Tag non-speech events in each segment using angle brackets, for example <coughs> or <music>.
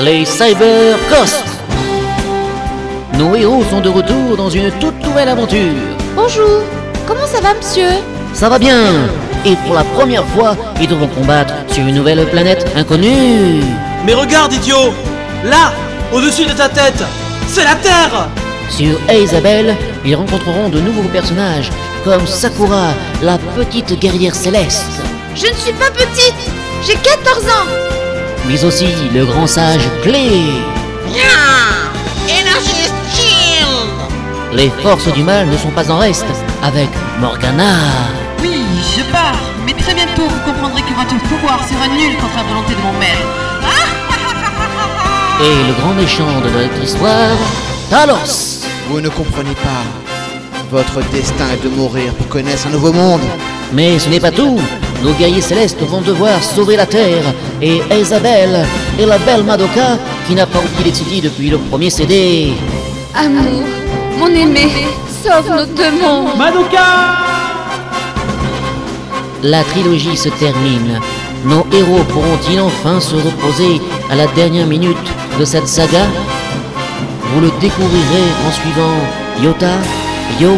Les Cyber Ghosts. Nos héros sont de retour dans une toute nouvelle aventure. Bonjour, comment ça va monsieur? Ça va bien. Et pour la première fois, ils devront combattre sur une nouvelle planète inconnue. Mais regarde, idiot. Là, au-dessus de ta tête, c'est la Terre. Sur Isabelle, ils rencontreront de nouveaux personnages, comme Sakura, la petite guerrière céleste, Je ne suis pas petite, j'ai 14 ans mais aussi le grand sage Clé. Les forces du mal ne sont pas en reste avec Morgana. Oui, je pars, mais très bientôt vous comprendrez que votre pouvoir sera nul contre la volonté de mon maître. Et le grand méchant de notre histoire, Talos. Vous ne comprenez pas. Votre destin est de mourir pour connaître un nouveau monde. Mais ce n'est pas tout. Nos guerriers célestes vont devoir sauver la Terre. Et Isabelle et la belle Madoka, qui n'a pas oublié les City depuis le premier CD. Amour, mon aimé, sauve nos deux mondes Madoka La trilogie se termine. Nos héros pourront-ils enfin se reposer à la dernière minute de cette saga? Vous le découvrirez en suivant Yota, Yo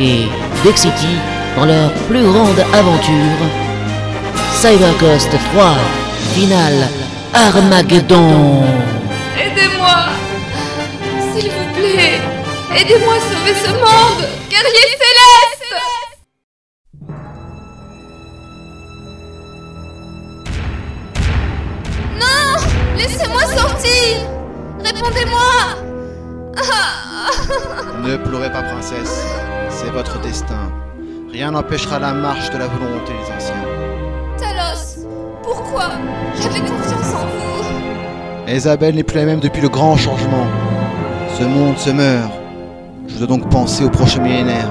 et Dexity dans leur plus grande aventure. CyberCoast 3, finale Armageddon. Aidez-moi S'il vous plaît, aidez-moi à sauver ce monde Guerrier céleste Non Laissez-moi sortir Répondez-moi Ah Ne pleurez pas, princesse. C'est votre destin. Rien n'empêchera la marche de la volonté des anciens. Pourquoi J'avais confiance en vous Isabelle n'est plus la même depuis le grand changement. Ce monde se meurt. Je dois donc penser au prochain millénaire,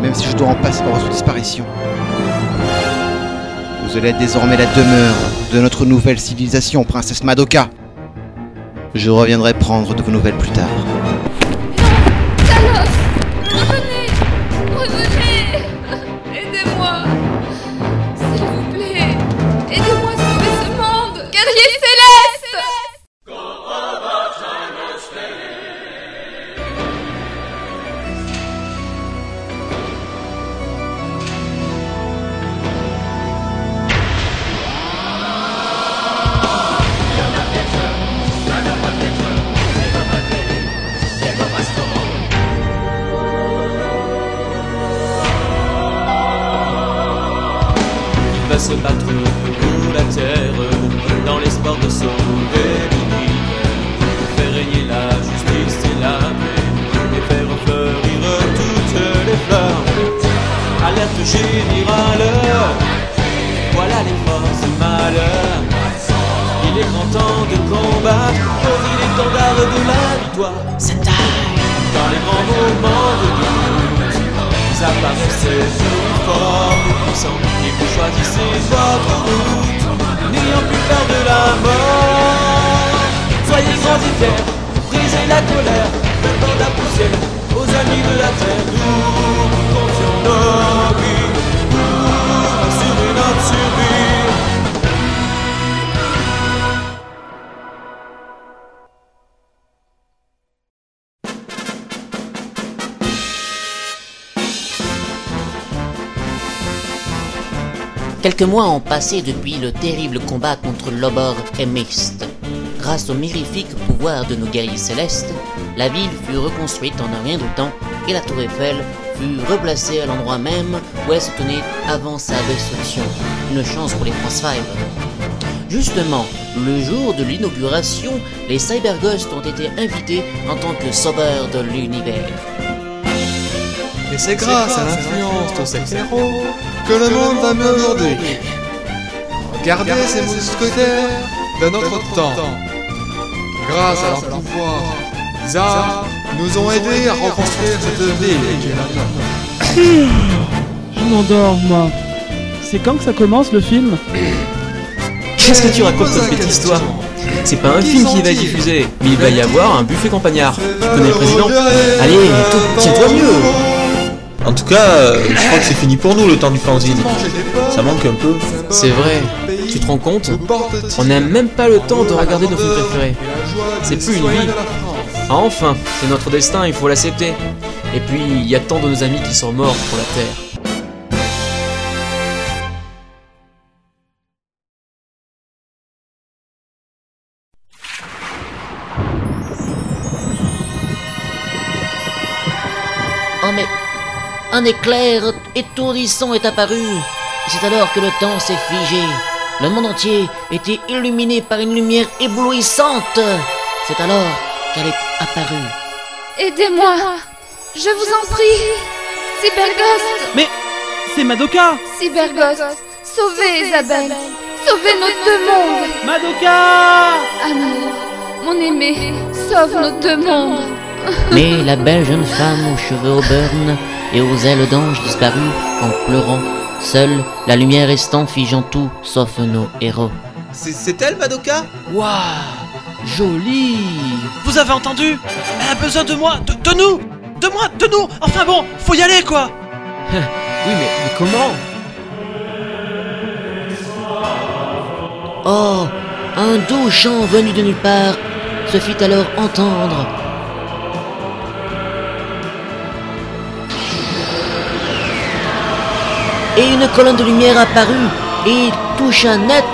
même si je dois en passer par votre disparition. Vous allez être désormais la demeure de notre nouvelle civilisation, princesse Madoka. Je reviendrai prendre de vos nouvelles plus tard. Quelques mois ont passé depuis le terrible combat contre Lobor et Mist. Grâce au mirifique pouvoir de nos guerriers célestes, la ville fut reconstruite en un rien de temps et la tour Eiffel fut replacée à l'endroit même où elle se tenait avant sa destruction. Une chance pour les France 5. Justement, le jour de l'inauguration, les Cyberghosts ont été invités en tant que sauveurs de l'univers. Et c'est grâce à l'influence de ces héros que le monde va mieux aujourd'hui. Regardez ces mousquetaires de notre temps. Grâce à leur pouvoir, les arts nous ont aidés à reconstruire cette ville. Je m'endors, moi. C'est quand que ça commence le film Qu'est-ce que tu racontes comme petite histoire C'est pas un film qui va être diffusé, mais il va y avoir un buffet campagnard. Tu connais le président Allez, toi, tiens-toi mieux En tout cas, euh, je crois que c'est fini pour nous le temps du fanzine. Ça manque un peu. C'est vrai. Tu te rends compte On n'a même pas le temps de regarder nos films préférés. C'est plus une vie. Ah, enfin, c'est notre destin, il faut l'accepter. Et puis, il y a tant de nos amis qui sont morts pour la Terre. Un éclair étourdissant est apparu. C'est alors que le temps s'est figé. Le monde entier était illuminé par une lumière éblouissante. C'est alors qu'elle est apparue. Aidez-moi. Je vous en prie. Cyberghost. Mais c'est Madoka. Cyberghost. Sauvez Isabelle. Sauvez nos deux mondes. Madoka. Amour, mon aimé, sauve nos deux mondes Mais la belle jeune femme aux cheveux au burn et aux ailes d'ange disparut en pleurant. Seule la lumière restant figeant tout sauf nos héros. C'est- C'est elle, Madoka? Waouh Joli Vous avez entendu? Elle a besoin de moi, de, de nous De moi, de nous Enfin bon, faut y aller quoi <laughs> Oui, mais, mais comment? Oh, un doux chant venu de nulle part se fit alors entendre. Et une colonne de lumière apparut et toucha net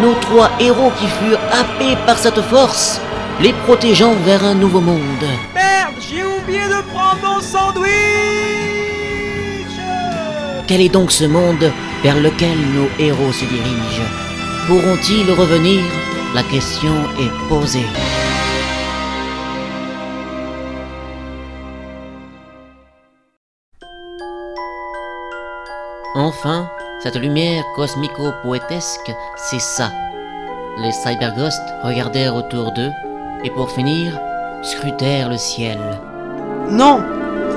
nos trois héros qui furent happés par cette force, les protégeant vers un nouveau monde. Merde, j'ai oublié de prendre mon sandwich Quel est donc ce monde vers lequel nos héros se dirigent? Pourront-ils revenir? La question est posée. Enfin, cette lumière cosmico-poétesque cessa. Les cyberghosts regardèrent autour d'eux et pour finir, scrutèrent le ciel. Non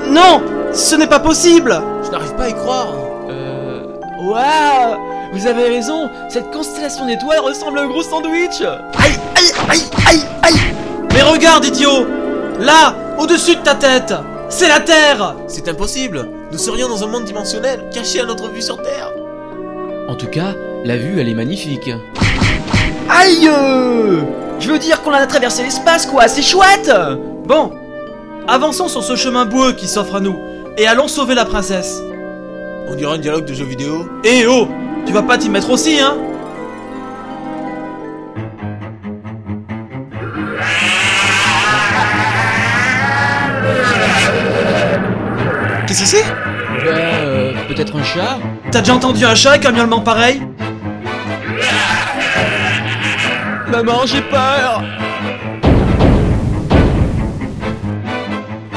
Non Ce n'est pas possible Je n'arrive pas à y croire. Euh. Waouh Vous avez raison, cette constellation d'étoiles ressemble à un gros sandwich Aïe, aïe, aïe, aïe, aïe Mais regarde, idiot Là, au-dessus de ta tête C'est la Terre C'est impossible Nous serions dans un monde dimensionnel, caché à notre vue sur Terre En tout cas, la vue, elle est magnifique. Aïe euh Je veux dire qu'on a traversé l'espace, quoi, c'est chouette Bon, avançons sur ce chemin boueux qui s'offre à nous, et allons sauver la princesse. On dirait un dialogue de jeu vidéo. Eh oh Tu vas pas t'y mettre aussi, hein Qu'est-ce que c'est? Peut-être un chat. T'as déjà entendu un chat avec un miaulement pareil? Maman, j'ai peur.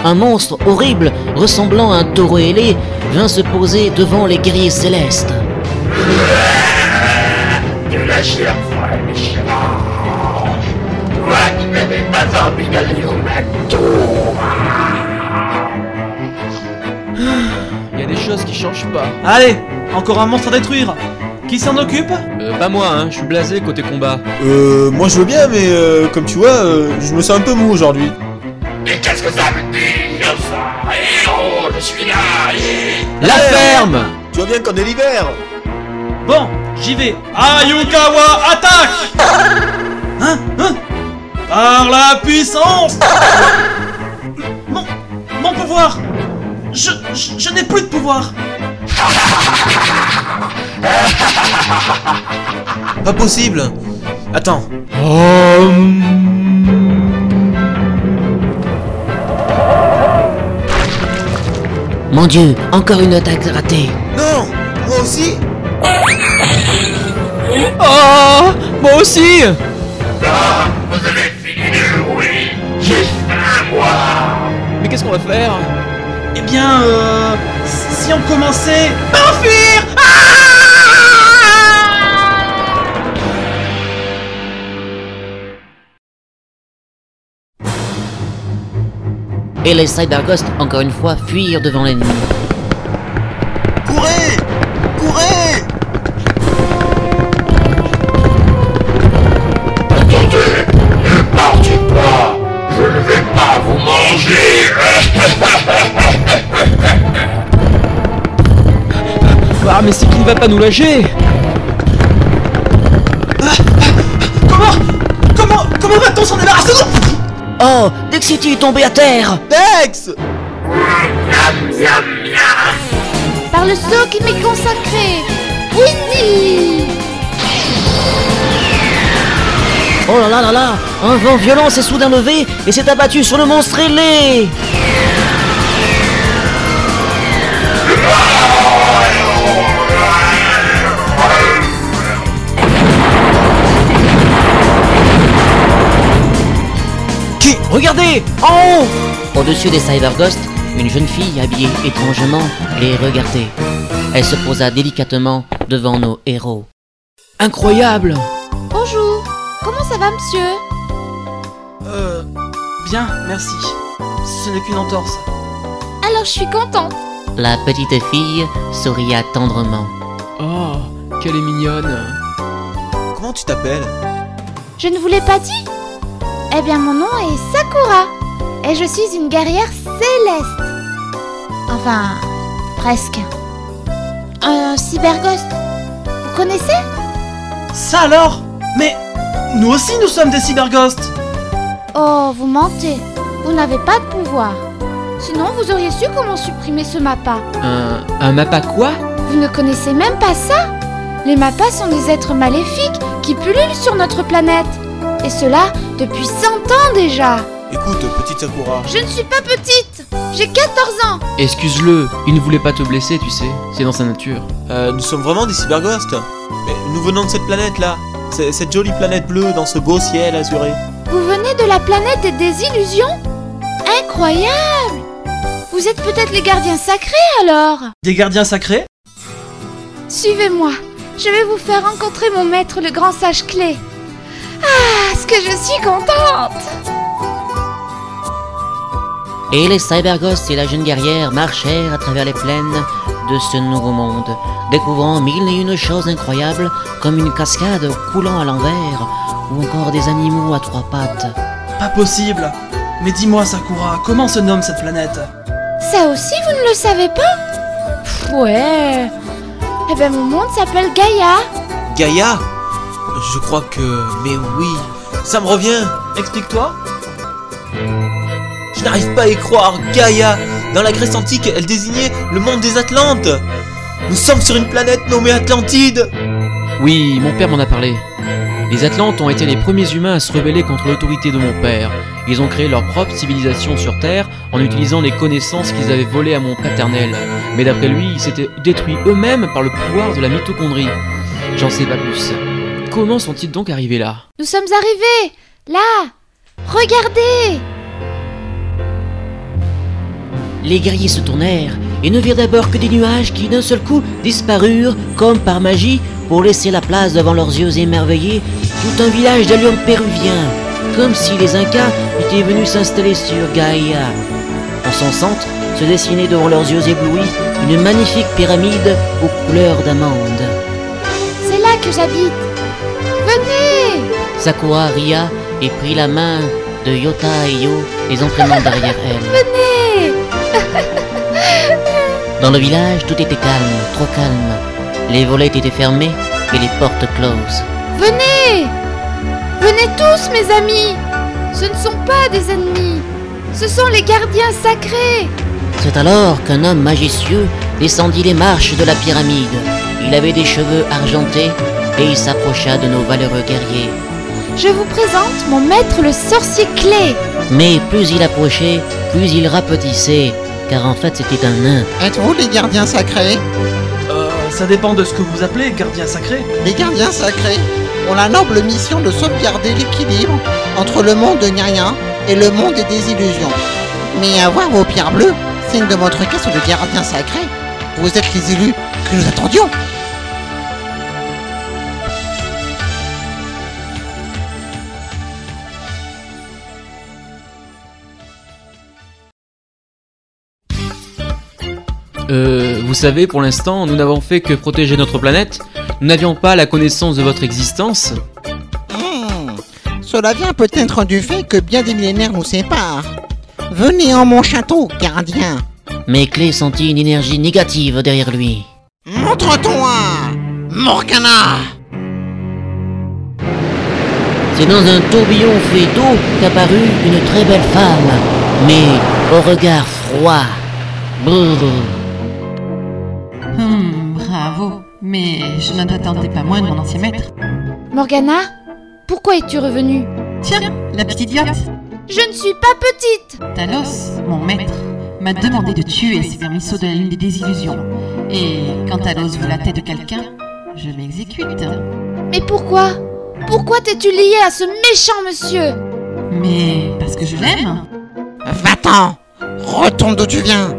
Un monstre horrible, ressemblant à un taureau ailé, vint se poser devant les guerriers célestes. Qui changent pas. Allez, encore un monstre à détruire Qui s'en occupe Euh, pas moi, hein, je suis blasé côté combat. Euh, moi je veux bien, mais euh, comme tu vois, euh, je me sens un peu mou aujourd'hui. La ferme Tu vois bien qu'on est l'hiver Bon, j'y vais. Ayukawa, attaque <laughs> Hein Hein Par la puissance <laughs> Mon, mon pouvoir Je, je, je n'ai plus de pouvoir. Pas possible. Attends, Mon Dieu, encore une attaque ratée. non Moi aussi. Oh Moi aussi. Mais qu'est-ce qu'on va faire? Eh bien, euh... Si on commençait... à Enfuir Et les cyberghosts, encore une fois, fuirent devant l'ennemi. Va pas nous lâcher. Comment? Comment? Comment va-t-on s'en débarrasser Oh, Dexity est tombé à terre. Dex! Par le sceau qui m'est consacré. Windy Oh là là là là Un vent violent s'est soudain levé et s'est abattu sur le monstre ailé Regardez En haut Au-dessus des Cyberghosts, une jeune fille habillée étrangement les regardait. Elle se posa délicatement devant nos héros. Incroyable Bonjour Comment ça va, monsieur? Euh... Bien, merci. Ce n'est qu'une entorse. Alors je suis contente La petite fille souria tendrement. Oh, qu'elle est mignonne Comment tu t'appelles? Je ne vous l'ai pas dit Eh bien, mon nom est Sakura et je suis une guerrière céleste. Enfin, presque. Un cyberghost. Vous connaissez? Ça alors? Mais... Nous aussi nous sommes des cyberghosts Oh, vous mentez. Vous n'avez pas de pouvoir. Sinon, vous auriez su comment supprimer ce mappa. Un, un mappa quoi? Vous ne connaissez même pas ça Les mappas sont des êtres maléfiques qui pullulent sur notre planète. Et cela depuis 100 ans déjà. Écoute, petite Sakura. Je ne suis pas petite J'ai 14 ans Excuse-le, il ne voulait pas te blesser, tu sais, c'est dans sa nature. Euh, nous sommes vraiment des cyberghosts. Mais nous venons de cette planète-là. C'est- Cette jolie planète bleue dans ce beau ciel azuré. Vous venez de la planète des désillusions Incroyable Vous êtes peut-être les gardiens sacrés alors? Des gardiens sacrés? Suivez-moi, je vais vous faire rencontrer mon maître le grand sage clé. Ah, ce que je suis contente Et les Cyberghosts et la jeune guerrière marchèrent à travers les plaines de ce nouveau monde, découvrant mille et une choses incroyables comme une cascade coulant à l'envers ou encore des animaux à trois pattes. Pas possible Mais dis-moi Sakura, comment se nomme cette planète? Ça aussi, vous ne le savez pas? Pff, Ouais. Eh ben, mon monde s'appelle Gaïa. Gaïa? Je crois que... Mais oui, ça me revient. Explique-toi Je n'arrive pas à y croire. Gaïa Dans la Grèce antique, elle désignait le monde des Atlantes. Nous sommes sur une planète nommée Atlantide. Oui, mon père m'en a parlé. Les Atlantes ont été les premiers humains à se rebeller contre l'autorité de mon père. Ils ont créé leur propre civilisation sur Terre en utilisant les connaissances qu'ils avaient volées à mon paternel. Mais d'après lui, ils s'étaient détruits eux-mêmes par le pouvoir de la mitochondrie. J'en sais pas plus. Comment sont-ils donc arrivés là Nous sommes arrivés Là Regardez Les guerriers se tournèrent et ne virent d'abord que des nuages qui d'un seul coup disparurent comme par magie pour laisser la place devant leurs yeux émerveillés tout un village d'allium péruvien, comme si les Incas étaient venus s'installer sur Gaïa. En son centre se dessinait devant leurs yeux éblouis une magnifique pyramide aux couleurs d'amande. C'est là que j'habite Venez Sakura ria et prit la main de Yota et Yo, les entraînant derrière elle. Venez Dans le village, tout était calme, trop calme. Les volets étaient fermés et les portes closes. Venez Venez tous, mes amis Ce ne sont pas des ennemis Ce sont les gardiens sacrés C'est alors qu'un homme magicieux descendit les marches de la pyramide. Il avait des cheveux argentés et il s'approcha de nos valeureux guerriers. Je vous présente mon maître le sorcier clé Mais plus il approchait, plus il rapetissait, car en fait c'était un nain. Êtes-vous les gardiens sacrés? Euh, ça dépend de ce que vous appelez gardien sacré. Les gardiens sacrés ont la noble mission de sauvegarder l'équilibre entre le monde de Nyrien et le monde des désillusions. Mais avoir vos pierres bleues, signe de votre caste de gardiens sacrés, vous êtes les élus que nous attendions. Euh, vous savez, pour l'instant, nous n'avons fait que protéger notre planète. Nous n'avions pas la connaissance de votre existence. Hmm, Cela vient peut-être du fait que bien des millénaires nous séparent. Venez en mon château, gardien. Mais Clé sentit une énergie négative derrière lui. Montre-toi Morgana C'est dans un tourbillon fait d'eau qu'apparut une très belle femme, mais au regard froid. Brrr. Hum, bravo. Mais je n'en attendais pas moins de mon ancien maître. Morgana Pourquoi es-tu revenue? Tiens, la petite idiote. Je ne suis pas petite Talos, mon maître, m'a demandé de tuer ces vermisseaux de la lune des désillusions. Et quand Talos veut la tête de quelqu'un, je m'exécute. Mais pourquoi? Pourquoi t'es-tu liée à ce méchant monsieur? Mais parce que je l'aime. Va-t'en Retourne d'où tu viens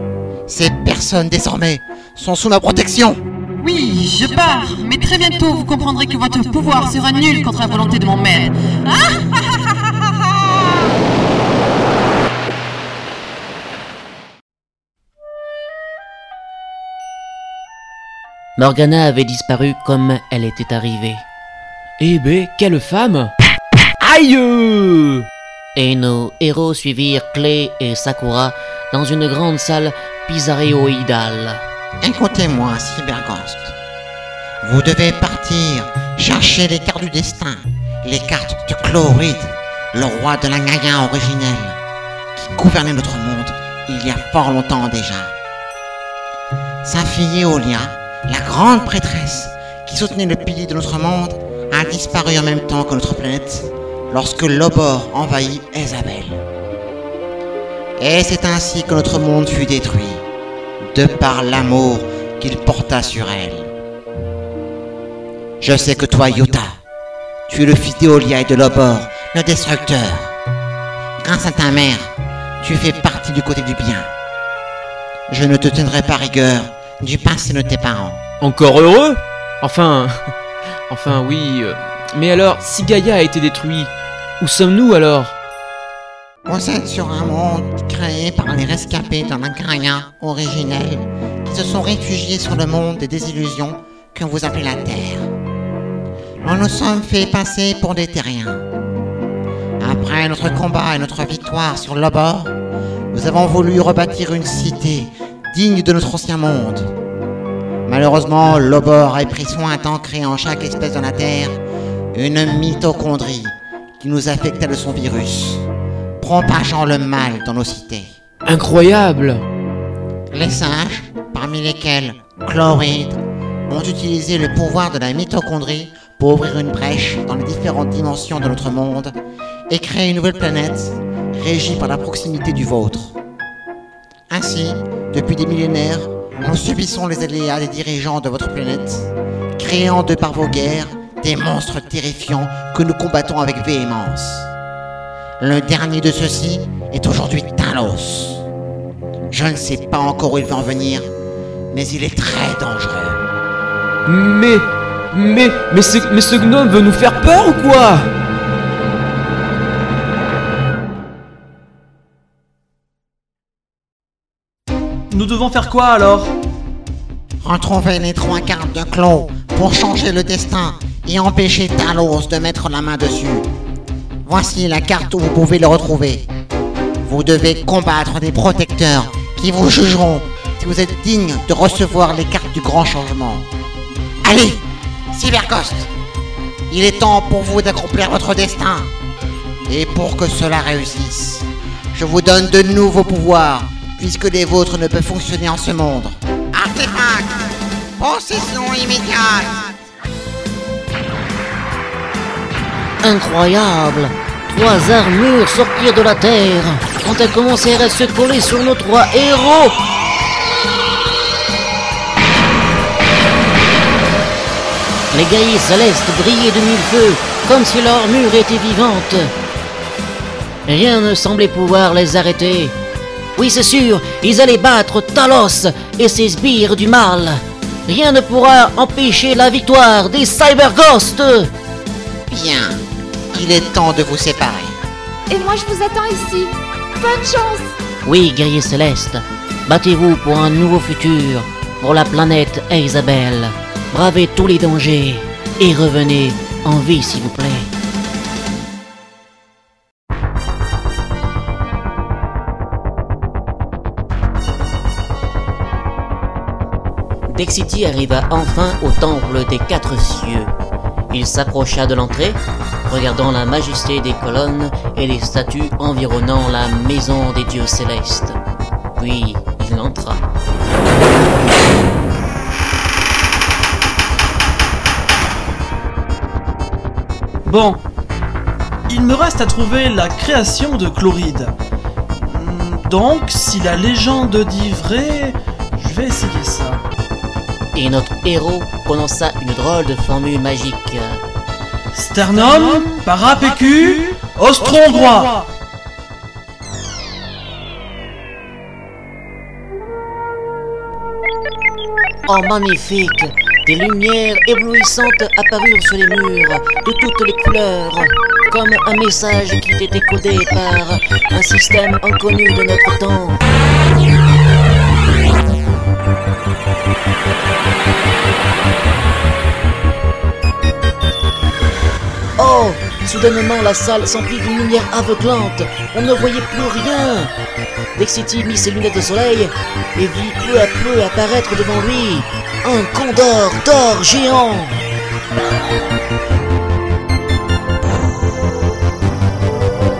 Ces personnes, désormais, sont sous ma protection Oui, je pars, mais très bientôt vous comprendrez que votre pouvoir sera nul contre la volonté de mon maître. <laughs> Morgana avait disparu comme elle était arrivée. Eh ben, quelle femme Aïe Et nos héros suivirent Clé et Sakura dans une grande salle pizzaréoïdale. Écoutez-moi, Cyberghost. Vous devez partir chercher les cartes du destin, les cartes de Chloride, le roi de la Gaïa originelle, qui gouvernait notre monde il y a fort longtemps déjà. Sa fille Eolia, la grande prêtresse qui soutenait le pilier de notre monde, a disparu en même temps que notre planète lorsque Lobor envahit Isabelle. Et c'est ainsi que notre monde fut détruit, de par l'amour qu'il porta sur elle. Je sais que toi, Yuta, tu es le fils d'Eolia et de Lobor, le destructeur. Grâce à ta mère, tu fais partie du côté du bien. Je ne te tiendrai pas rigueur du passé de tes parents. Encore heureux? Enfin... <laughs> Enfin oui... euh, Mais alors, si Gaïa a été détruit, où sommes-nous alors? Vous êtes sur un monde créé par les rescapés d'un Gaïa originel qui se sont réfugiés sur le monde des désillusions que vous appelez la Terre. Nous nous sommes fait passer pour des terriens. Après notre combat et notre victoire sur Lobor, nous avons voulu rebâtir une cité digne de notre ancien monde. Malheureusement, Lobor a pris soin d'ancrer en chaque espèce de la Terre une mitochondrie qui nous affecta de son virus, propageant le mal dans nos cités. Incroyable Les sages, parmi lesquels Chloride, ont utilisé le pouvoir de la mitochondrie pour ouvrir une brèche dans les différentes dimensions de notre monde et créer une nouvelle planète régie par la proximité du vôtre. Ainsi, depuis des millénaires, nous subissons les aléas des dirigeants de votre planète, créant de par vos guerres des monstres terrifiants que nous combattons avec véhémence. Le dernier de ceux-ci est aujourd'hui Talos. Je ne sais pas encore où il va en venir, mais il est très dangereux. Mais... Mais... Mais ce, mais ce gnome veut nous faire peur ou quoi? Nous devons faire quoi alors? Retrouvez les trois cartes de Clos pour changer le destin et empêcher Talos de mettre la main dessus. Voici la carte où vous pouvez le retrouver. Vous devez combattre des protecteurs qui vous jugeront si vous êtes digne de recevoir les cartes du grand changement. Allez, Cybercost, il est temps pour vous d'accomplir votre destin. Et pour que cela réussisse, je vous donne de nouveaux pouvoirs, puisque les vôtres ne peuvent fonctionner en ce monde. Artefact Possession immédiate Incroyable Trois armures sortirent de la terre quand elles commencèrent à se coller sur nos trois héros. Les guerriers célestes brillaient de mille feux, comme si leur armure était vivante. Rien ne semblait pouvoir les arrêter. Oui, c'est sûr, ils allaient battre Talos et ses sbires du mal. Rien ne pourra empêcher la victoire des Cyber Ghosts. Bien, il est temps de vous séparer. Et moi je vous attends ici. Bonne chance Oui, guerriers célestes, battez-vous pour un nouveau futur, pour la planète Isabelle. Bravez tous les dangers et revenez en vie, s'il vous plaît. Dexity arriva enfin au temple des quatre cieux. Il s'approcha de l'entrée, regardant la majesté des colonnes et les statues environnant la maison des dieux célestes. Puis il entra. Bon, il me reste à trouver la création de Chloride. Donc, si la légende dit vrai, je vais essayer ça. Et notre héros prononça une drôle de formule magique. Sternum, parapécu, ostron droit. Oh magnifique Des lumières éblouissantes apparurent sur les murs, de toutes les couleurs, comme un message qui était codé par un système inconnu de notre temps. Soudainement, la salle s'emplit d'une lumière aveuglante. On ne voyait plus rien. Dexity mit ses lunettes de soleil et vit peu à peu apparaître devant lui un condor d'or géant.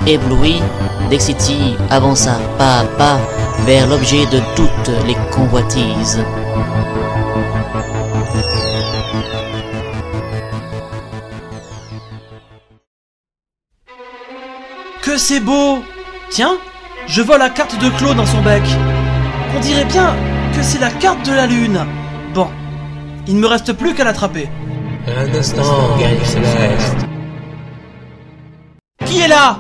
Ébloui, Dexity avança pas à pas vers l'objet de toutes les convoitises. Que c'est beau Tiens, je vois la carte de Claude dans son bec. On dirait bien que c'est la carte de la lune. Bon, il ne me reste plus qu'à l'attraper. Un instant, guerrier céleste. Qui est là?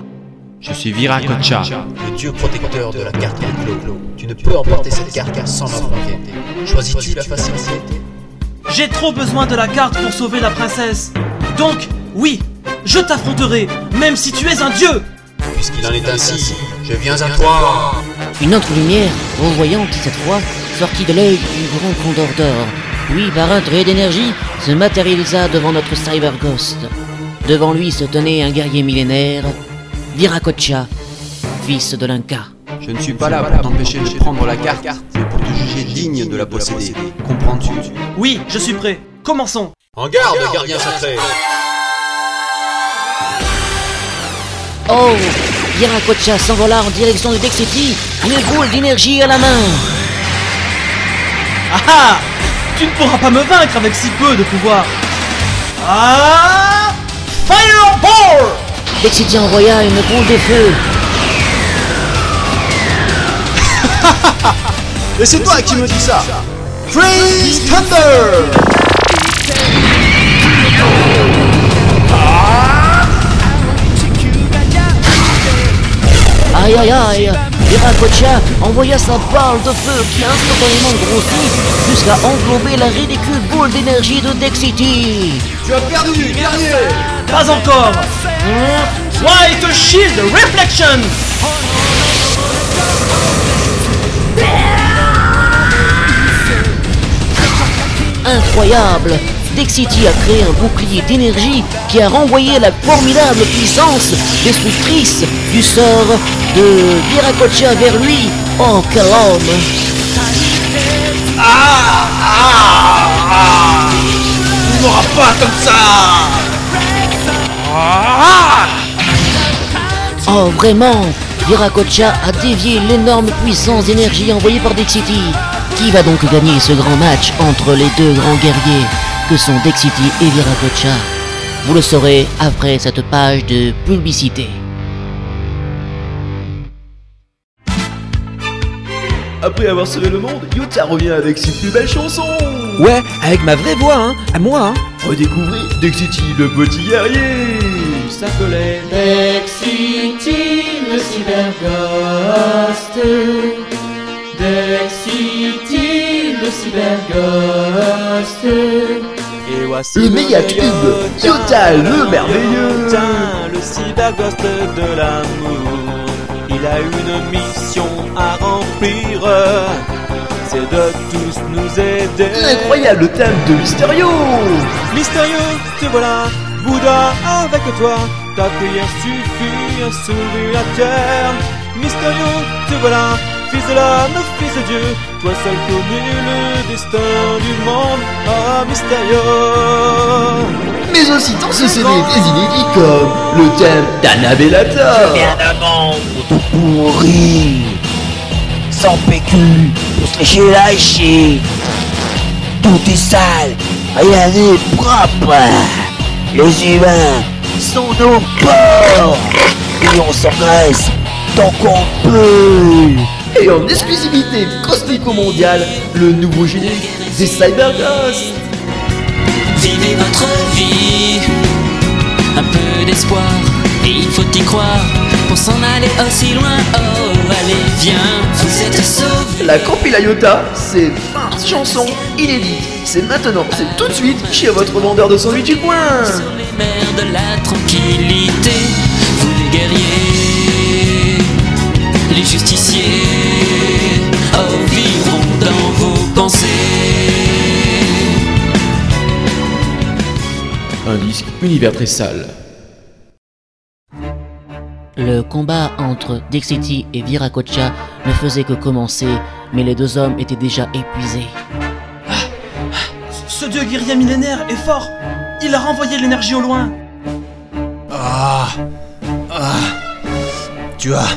Je suis Viracocha. Le dieu protecteur de la carte de Clo. Tu ne peux emporter cette carte sans m'affronter. Choisis-tu la facilité? J'ai trop besoin de la carte pour sauver la princesse. Donc, oui, je t'affronterai, même si tu es un dieu. Puisqu'il en est ainsi, je viens à toi. Une autre lumière, revoyante cette fois, sortit de l'œil du grand condor d'or. Puis, par un trait d'énergie, se matérialisa devant notre Cyber Ghost. Devant lui se tenait un guerrier millénaire, Viracocha, fils de l'Inca. Je ne suis pas là pour t'empêcher de prendre la carte, mais pour te juger digne de la posséder. Comprends-tu Oui, je suis prêt. Commençons. En garde, gardien sacré. Oh Viracocha s'envola en direction de Dexity, une boule d'énergie à la main. Ah ah Tu ne pourras pas me vaincre avec si peu de pouvoir. Ah Fireball Dexity envoya une boule de feu. <laughs> Et c'est toi qui me dis ça Freeze Thunder Aïe aïe aïe. Viracocha envoya sa balle de feu qui instantanément grossit jusqu'à englober la ridicule boule d'énergie de Dexity. Tu as perdu, guerrier Pas encore. White Shield Reflection. Incroyable Dexity a créé un bouclier d'énergie qui a renvoyé la formidable puissance destructrice du sort de Viracocha vers lui. Oh, quel homme Ah Ah Ah Tu pas comme ça Ah Oh, vraiment Viracocha a dévié l'énorme puissance d'énergie envoyée par Dexity. Qui va donc gagner ce grand match entre les deux grands guerriers? Que sont Dexity et Viracocha Vous le saurez après cette page de publicité. Après avoir sauvé le monde, Yuta revient avec ses plus belles chansons Ouais, avec ma vraie voix, hein, à moi, hein. Redécouvrez Dexity, le petit guerrier s'appelait Dexity, le cyberghost. Dexity, le cyberghost. Et voici le méga tube Yuta, le merveilleux le cyberghost de l'amour. Il a une mission à remplir. C'est de tous nous aider. L'incroyable thème de Mysterio Mysterio, te voilà, Bouddha avec toi. Ta prière suffit à sauver la terre. Mysterio, te voilà, fils de l'homme, fils de Dieu, toi seul connais le destin du monde ah, mystérieux. Mais aussi dans ce CD des inédits comme le thème d'Annabellata. Viens d'un monde tout pourri, sans PQ, pour se lécher la chier. Tout est sale, rien n'est propre. Les humains sont nos porcs et on s'engraisse tant qu'on peut. Et en exclusivité cosmico-mondiale, le nouveau générique des Cyberghosts. Vivez votre vie, un peu d'espoir, et il faut y croire pour s'en aller aussi loin. Oh, allez, viens, vous êtes sauvés. La Campilayota, c'est 20 chansons inédites. C'est maintenant, c'est tout de suite chez votre vendeur de sandwich du coin. Les mers de la tranquillité, vous les guerriers, les justiciers, vivront dans vos pensées. Un disque univers très sale. Le combat entre Dixity et Viracocha ne faisait que commencer, mais les deux hommes étaient déjà épuisés. Ce dieu guerrier millénaire est fort Il a renvoyé l'énergie au loin Ah Ah Tu as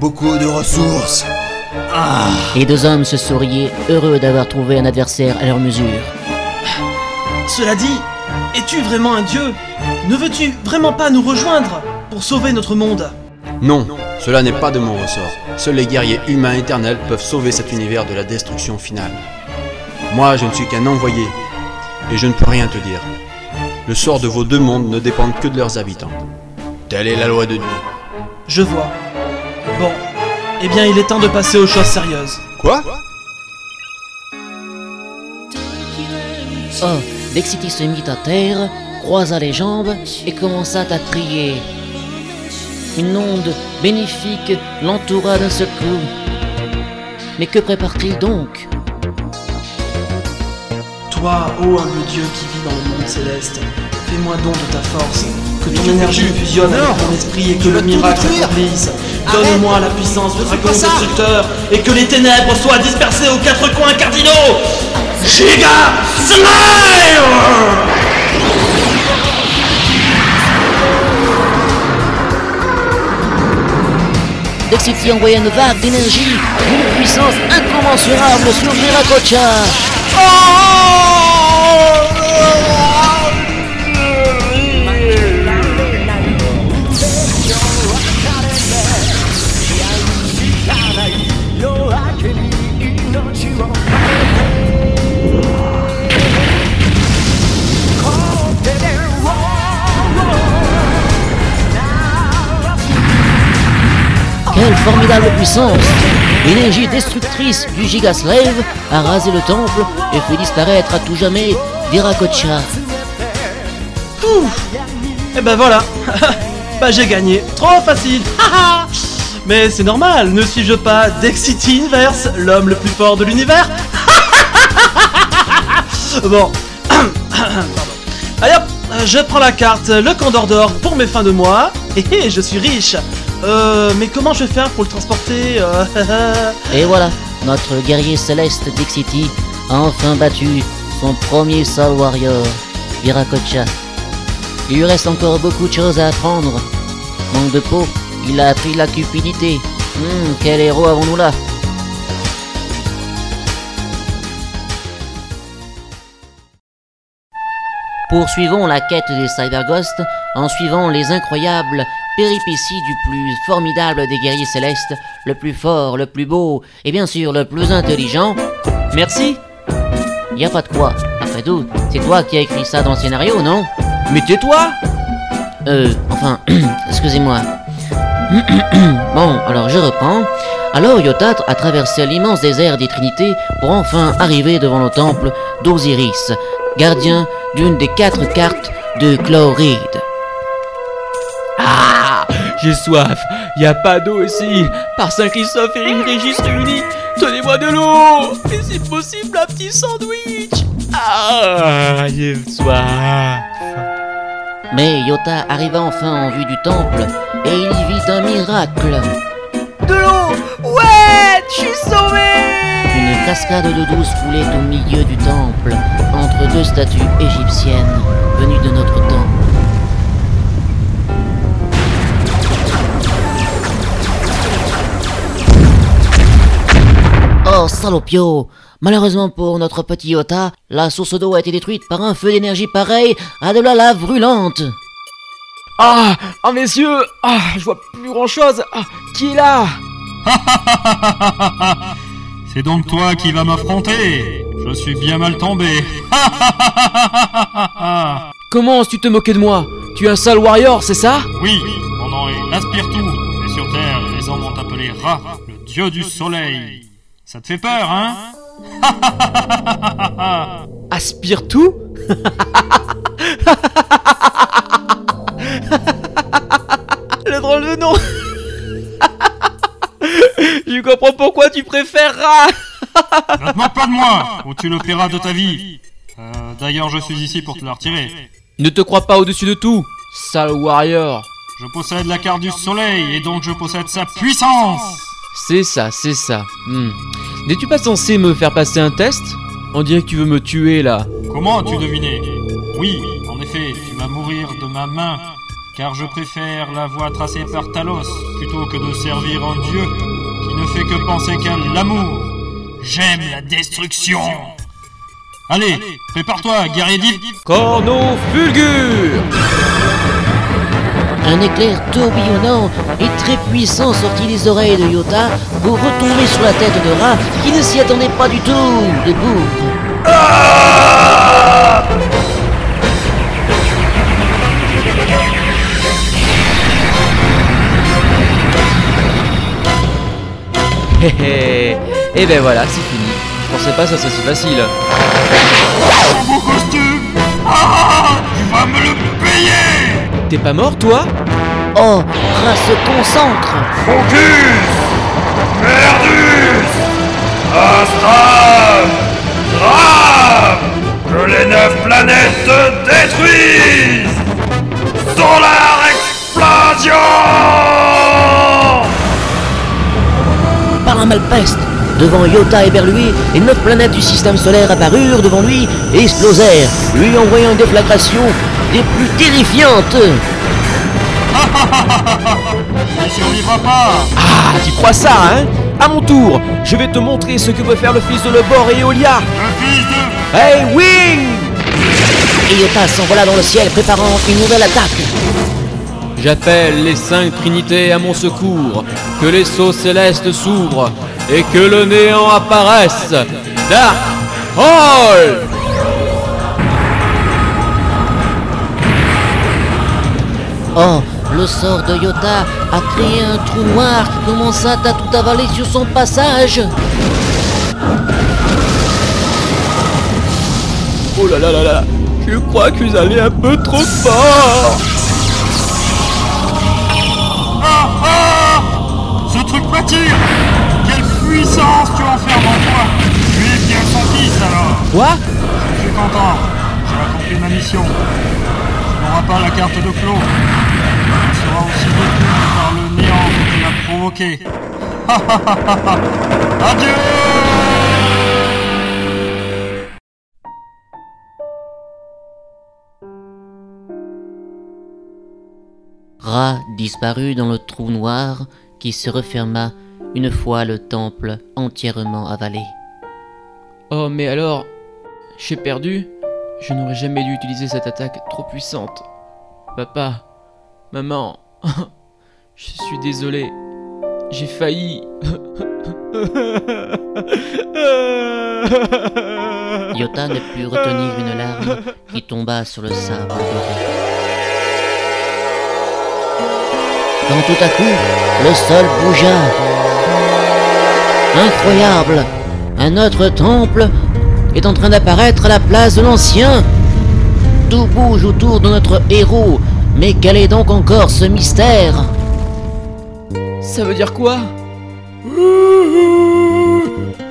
beaucoup de ressources. Ah Les deux hommes se souriaient, heureux d'avoir trouvé un adversaire à leur mesure. Cela dit, es-tu vraiment un dieu? Ne veux-tu vraiment pas nous rejoindre pour sauver notre monde? Non, cela n'est pas de mon ressort. Seuls les guerriers humains éternels peuvent sauver cet univers de la destruction finale. Moi, je ne suis qu'un envoyé, et je ne peux rien te dire. Le sort de vos deux mondes ne dépend que de leurs habitants. Telle est la loi de Dieu. Je vois. Bon, eh bien il est temps de passer aux choses sérieuses. Quoi Oh, Dixity se mit à terre, croisa les jambes et commença à crier. Une onde bénéfique l'entoura d'un seul coup. Mais que prépare-t-il donc Toi, ô humble dieu qui vis dans le monde céleste, fais-moi don de ta force, que ton énergie fusionne avec mon esprit et que le miracle s'accomplisse. Donne-moi la puissance de dragon destructeur et que les ténèbres soient dispersées aux quatre coins cardinaux. Giga Slayer Dixity envoya une vague d'énergie, une puissance incommensurable sur Viracocha. Quelle formidable puissance L'énergie destructrice du Giga Slave a rasé le temple et fait disparaître à tout jamais Viracocha. Et ben voilà. <laughs> Bah j'ai gagné. Trop facile. <laughs> Mais c'est normal, ne suis-je pas Dexity Inverse, l'homme le plus fort de l'univers? <laughs> Bon. <coughs> Allez hop Je prends la carte, le Condor d'or pour mes fins de mois. Et je suis riche Euh, mais comment je vais faire pour le transporter euh, <laughs> Et voilà, notre guerrier céleste Dixity a enfin battu son premier Soul Warrior, Viracocha. Il lui reste encore beaucoup de choses à apprendre. Manque de peau, il a appris la cupidité. Hmm, quel héros avons-nous là? Poursuivons la quête des Cyberghosts en suivant les incroyables péripéties du plus formidable des guerriers célestes, le plus fort, le plus beau et bien sûr le plus intelligent. Merci Y a pas de quoi. Après tout, c'est toi qui as écrit ça dans le scénario, non? Mais tais-toi Euh, enfin, <clears throat> excusez-moi. <clears throat> bon, alors je reprends. Alors Yotat a traversé l'immense désert des Trinités pour enfin arriver devant le temple d'Osiris, gardien d'une des quatre cartes de Chloride. Ah J'ai soif. Y a pas d'eau ici. Par Saint-Christophe et Régis réunis Donnez-moi de l'eau. Et si possible, un petit sandwich. Ah J'ai soif. Mais Yota arriva enfin en vue du temple et il y vit un miracle. De l'eau. Ouais Je suis sauvé. Une cascade d'eau douce coulait au milieu du temple, entre deux statues égyptiennes venues de notre temps. Oh, salopio Malheureusement pour notre petit Yota, la source d'eau a été détruite par un feu d'énergie pareil à de la lave brûlante. Ah Ah mes yeux Ah Je vois plus grand chose Ah Qui est là? <laughs> C'est donc toi qui vas m'affronter Je suis bien mal tombé. <laughs> Comment tu te moquais de moi? Tu es un sale warrior, c'est ça? Oui, mon nom est Aspirtou, et sur Terre, les hommes m'ont appelé Ra, le dieu du soleil. Ça te fait peur, hein <laughs> Aspire tout <laughs> Le drôle de nom <laughs> Je comprends pourquoi tu préféreras Ne te moque pas de moi, ou tu le paieras de ta vie. Euh, D'ailleurs, je suis ici pour te la retirer. Ne te crois pas au-dessus de tout, sale warrior Je possède la carte du soleil, et donc je possède sa puissance C'est ça, c'est ça. Hmm. N'es-tu pas censé me faire passer un test? On dirait que tu veux me tuer là. Comment as-tu deviné? Oui, en effet, tu vas mourir de ma main, car je préfère la voie tracée par Talos plutôt que de servir un dieu qui ne fait que penser qu'à l'amour. J'aime la destruction. Allez, prépare-toi, guerrier div Corno fulgure Un éclair tourbillonnant et très puissant sortit des oreilles de Yota pour retomber sur la tête de Ra qui ne s'y attendait pas du tout. De bourre. Hé hé Et ben voilà, c'est fini. Je pensais pas ça soit si facile. Mon costume Ah Tu vas me le payer T'es pas mort toi Oh, se concentre. Focus. Merdus. Astral. Grave Que les neuf planètes te détruisent. Solar Explosion. Par la malpeste, devant Yota éberlué, les neuf planètes du système solaire apparurent devant lui et explosèrent, lui envoyant une déflagration des plus terrifiantes. Il survivra pas <laughs> Ah, tu crois ça, hein? À mon tour, je vais te montrer ce que peut faire le fils de Lebor et Eolia. Le fils de... Hey, Wing Et Yota s'envola dans le ciel préparant une nouvelle attaque. J'appelle les cinq trinités à mon secours, que les sceaux célestes s'ouvrent et que le néant apparaisse. Dark Hall Oh, le sort de Yota a créé un trou noir qui commença à tout avaler sur son passage. Oh là là là là Je crois que vous allez un peu trop fort Ah ah Ce truc m'attire Quelle puissance tu enfermes en toi. Tu es bien son fils alors Quoi? Je suis content, j'ai accompli ma mission. Tu n'auras pas la carte de Clos. Tu seras aussi détruit par le néant que tu l'as provoqué. Adieu Ra disparut dans le trou noir qui se referma une fois le temple entièrement avalé. Oh mais alors J'ai perdu Je n'aurais jamais dû utiliser cette attaque trop puissante. Papa Maman <laughs> Je suis désolé. J'ai failli. <laughs> Yota ne put retenir une larme qui tomba sur le sabre doré. Quand tout à coup, le sol bougea. Incroyable Un autre temple est en train d'apparaître à la place de l'ancien. Tout bouge autour de notre héros, mais quel est donc encore ce mystère? Ça veut dire quoi?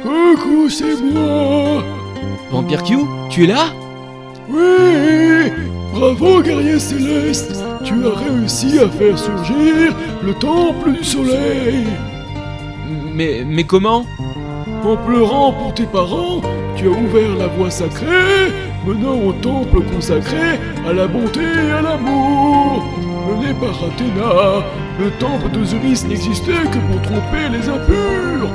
Coucou, c'est moi Vampire Q Tu es là? Oui Bravo, guerrier céleste. Tu as réussi à faire surgir le temple du soleil. Mais, mais comment? En pleurant pour tes parents, tu as ouvert la voie sacrée, menant au temple consacré à la bonté et à l'amour. Mené par Athéna, le temple d'Osiris n'existait que pour tromper les impurs.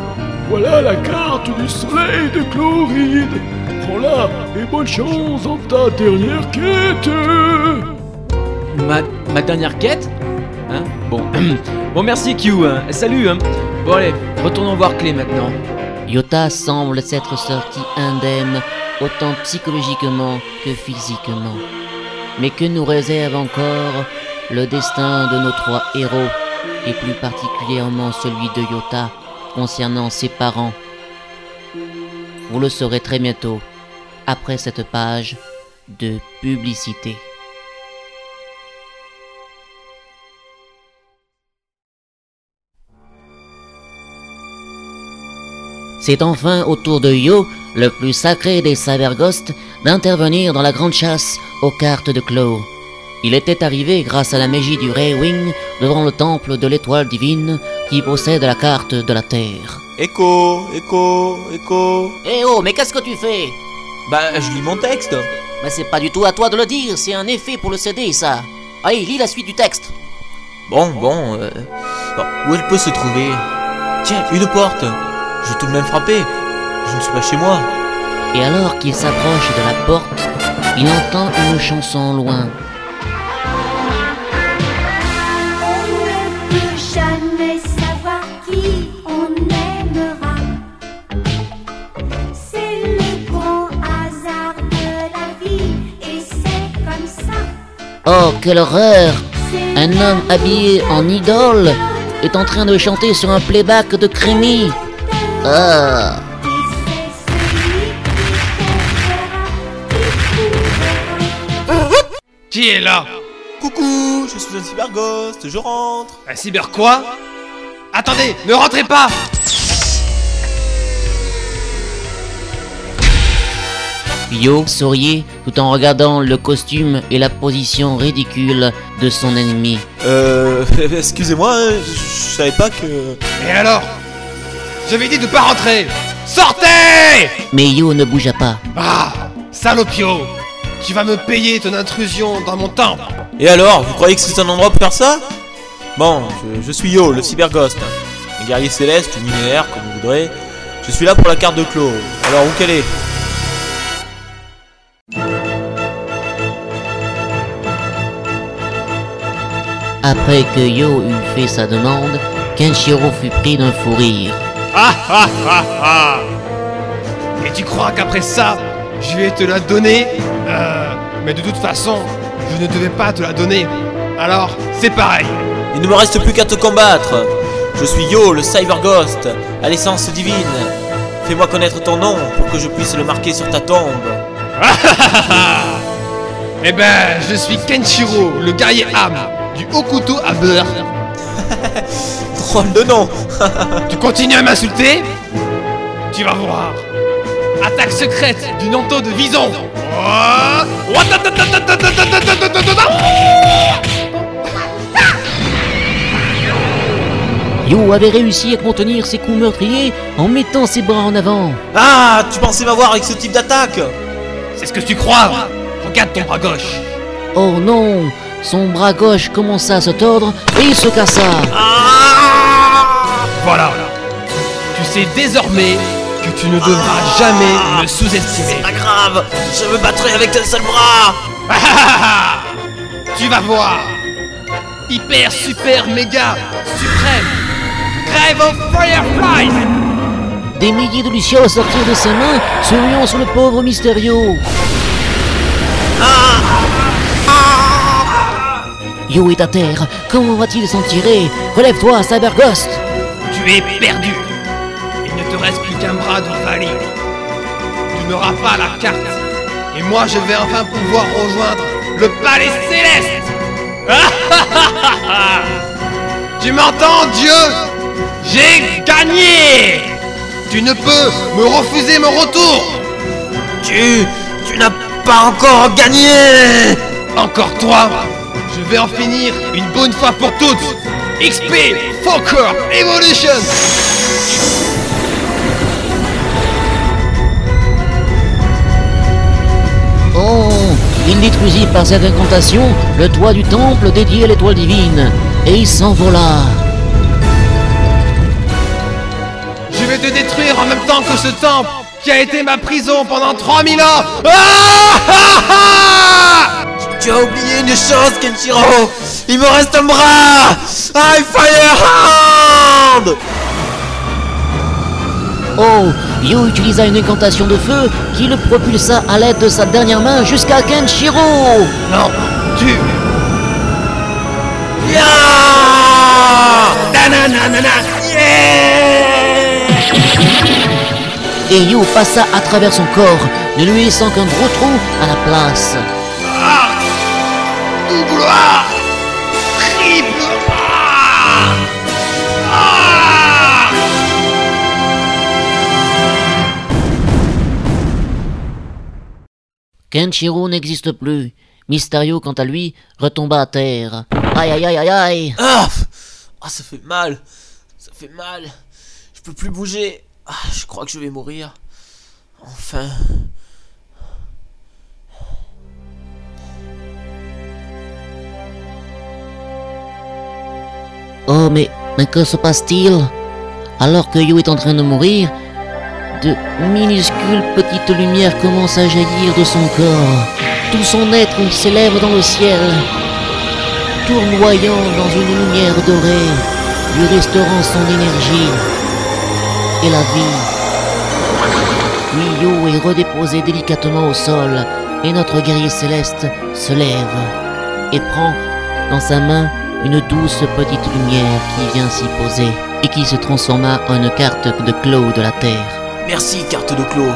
Voilà la carte du soleil de Chloride. Prends-la et bonne chance dans ta dernière quête. Ma, ma dernière quête Hein? Bon. <clears throat> bon, merci Q. hein. Salut. Hein. Bon, allez, retournons voir Clé maintenant. Yota semble s'être sorti indemne, autant psychologiquement que physiquement. Mais que nous réserve encore le destin de nos trois héros, et plus particulièrement celui de Yota concernant ses parents Vous le saurez très bientôt, après cette page de publicité. C'est enfin au tour de Yo, le plus sacré des Cyberghosts, d'intervenir dans la grande chasse aux cartes de Claw. Il était arrivé grâce à la magie du Ray Wing devant le temple de l'étoile divine qui possède la carte de la Terre. Écho, écho, écho. Eh oh, mais qu'est-ce que tu fais? Bah, je lis mon texte. Mais c'est pas du tout à toi de le dire, c'est un effet pour le CD ça. Allez, lis la suite du texte. Bon, bon, euh, bon, où elle peut se trouver? Tiens, une porte. Je vais tout de même frapper. Je ne suis pas chez moi. Et alors qu'il s'approche de la porte, il entend une chanson loin. On ne peut jamais savoir qui on aimera. C'est le grand hasard de la vie et c'est comme ça. Oh, quelle horreur Un homme habillé en idole est en train de chanter sur un playback de Crémy. Ah Qui est là Coucou, je suis un cyberghost, je rentre. Un cyber quoi Attendez, ne rentrez pas Yo souriait tout en regardant le costume et la position ridicule de son ennemi. Euh, <laughs> excusez-moi, je, je savais pas que. Et alors J'avais dit de pas rentrer Sortez Mais Yo ne bougea pas. Ah Salopio Tu vas me payer ton intrusion dans mon temple Et alors, vous croyez que c'est un endroit pour faire ça? Bon, je, je suis Yo, le cyberghost. Un guerrier céleste ou minéaire, comme vous voudrez. Je suis là pour la carte de Claw. Alors, où qu'elle est? Après que Yo eut fait sa demande, Kenshiro fut pris d'un fou rire. Ah ah ah ah Et tu crois qu'après ça, je vais te la donner Euh. Mais de toute façon, je ne devais pas te la donner. Alors, c'est pareil. Il ne me reste plus qu'à te combattre. Je suis Yo, le cyberghost, à l'essence divine. Fais-moi connaître ton nom pour que je puisse le marquer sur ta tombe. <laughs> Eh ben, je suis Kenshiro, le guerrier âme, du haut couteau à beurre. <laughs> Drôle de nom Tu continues à m'insulter Tu vas voir. Attaque secrète du Nanto de Vison. Oh Yo avait réussi à contenir ses coups meurtriers en mettant ses bras en avant. Ah, tu pensais m'avoir avec ce type d'attaque C'est ce que tu crois Regarde ton bras gauche. Oh non Son bras gauche commença à se tordre et il se cassa. Voilà. Tu sais désormais que tu ne devras jamais me sous-estimer. Pas grave, je me battrai avec un seul bras. <laughs> Tu vas voir. Hyper, super, méga, suprême. Grève of Fireflies. Des milliers de lucioles sortirent de ses mains, se ruant sur le pauvre Mysterio. Yo est à terre, comment va-t-il s'en tirer? Relève-toi, Cyberghost Es perdu. Il ne te reste plus qu'un bras de Vali. Tu n'auras pas la carte. Et moi, je vais enfin pouvoir rejoindre le palais céleste. <laughs> Tu m'entends, Dieu? J'ai gagné. Tu ne peux me refuser mon retour. Tu... tu n'as pas encore gagné. Encore toi Je vais en finir une bonne fois pour toutes. XP Fokker Evolution. Oh Il détruisit par cette incantation le toit du temple dédié à l'étoile divine, et il s'envola. Je vais te détruire en même temps que ce temple qui a été ma prison pendant 3000 ans. Ah, ah, ah Tu as oublié une chose, Kenshiro. Il me reste un bras. I Fire Hand Oh Yu utilisa une incantation de feu qui le propulsa à l'aide de sa dernière main jusqu'à Kenshiro. Non, tu... Ya! Nananana Et Yu passa à travers son corps, ne lui laissant qu'un gros trou à la place. Triple Ah Ah. Kenshiro n'existe plus. Mysterio, quant à lui, retomba à terre. Aïe aïe aïe aïe aïe. Ah Ah, ça fait mal. Ça fait mal. Je peux plus bouger. Ah, je crois que je vais mourir. Enfin... Oh mais, mais que se passe-t-il Alors que Yu est en train de mourir, de minuscules petites lumières commencent à jaillir de son corps. Tout son être s'élève dans le ciel, tournoyant dans une lumière dorée, lui restaurant son énergie et la vie. Puis Yu est redéposé délicatement au sol, et notre guerrier céleste se lève et prend dans sa main une douce petite lumière qui vient s'y poser et qui se transforma en une carte de Claude de la Terre. Merci, carte de Clos.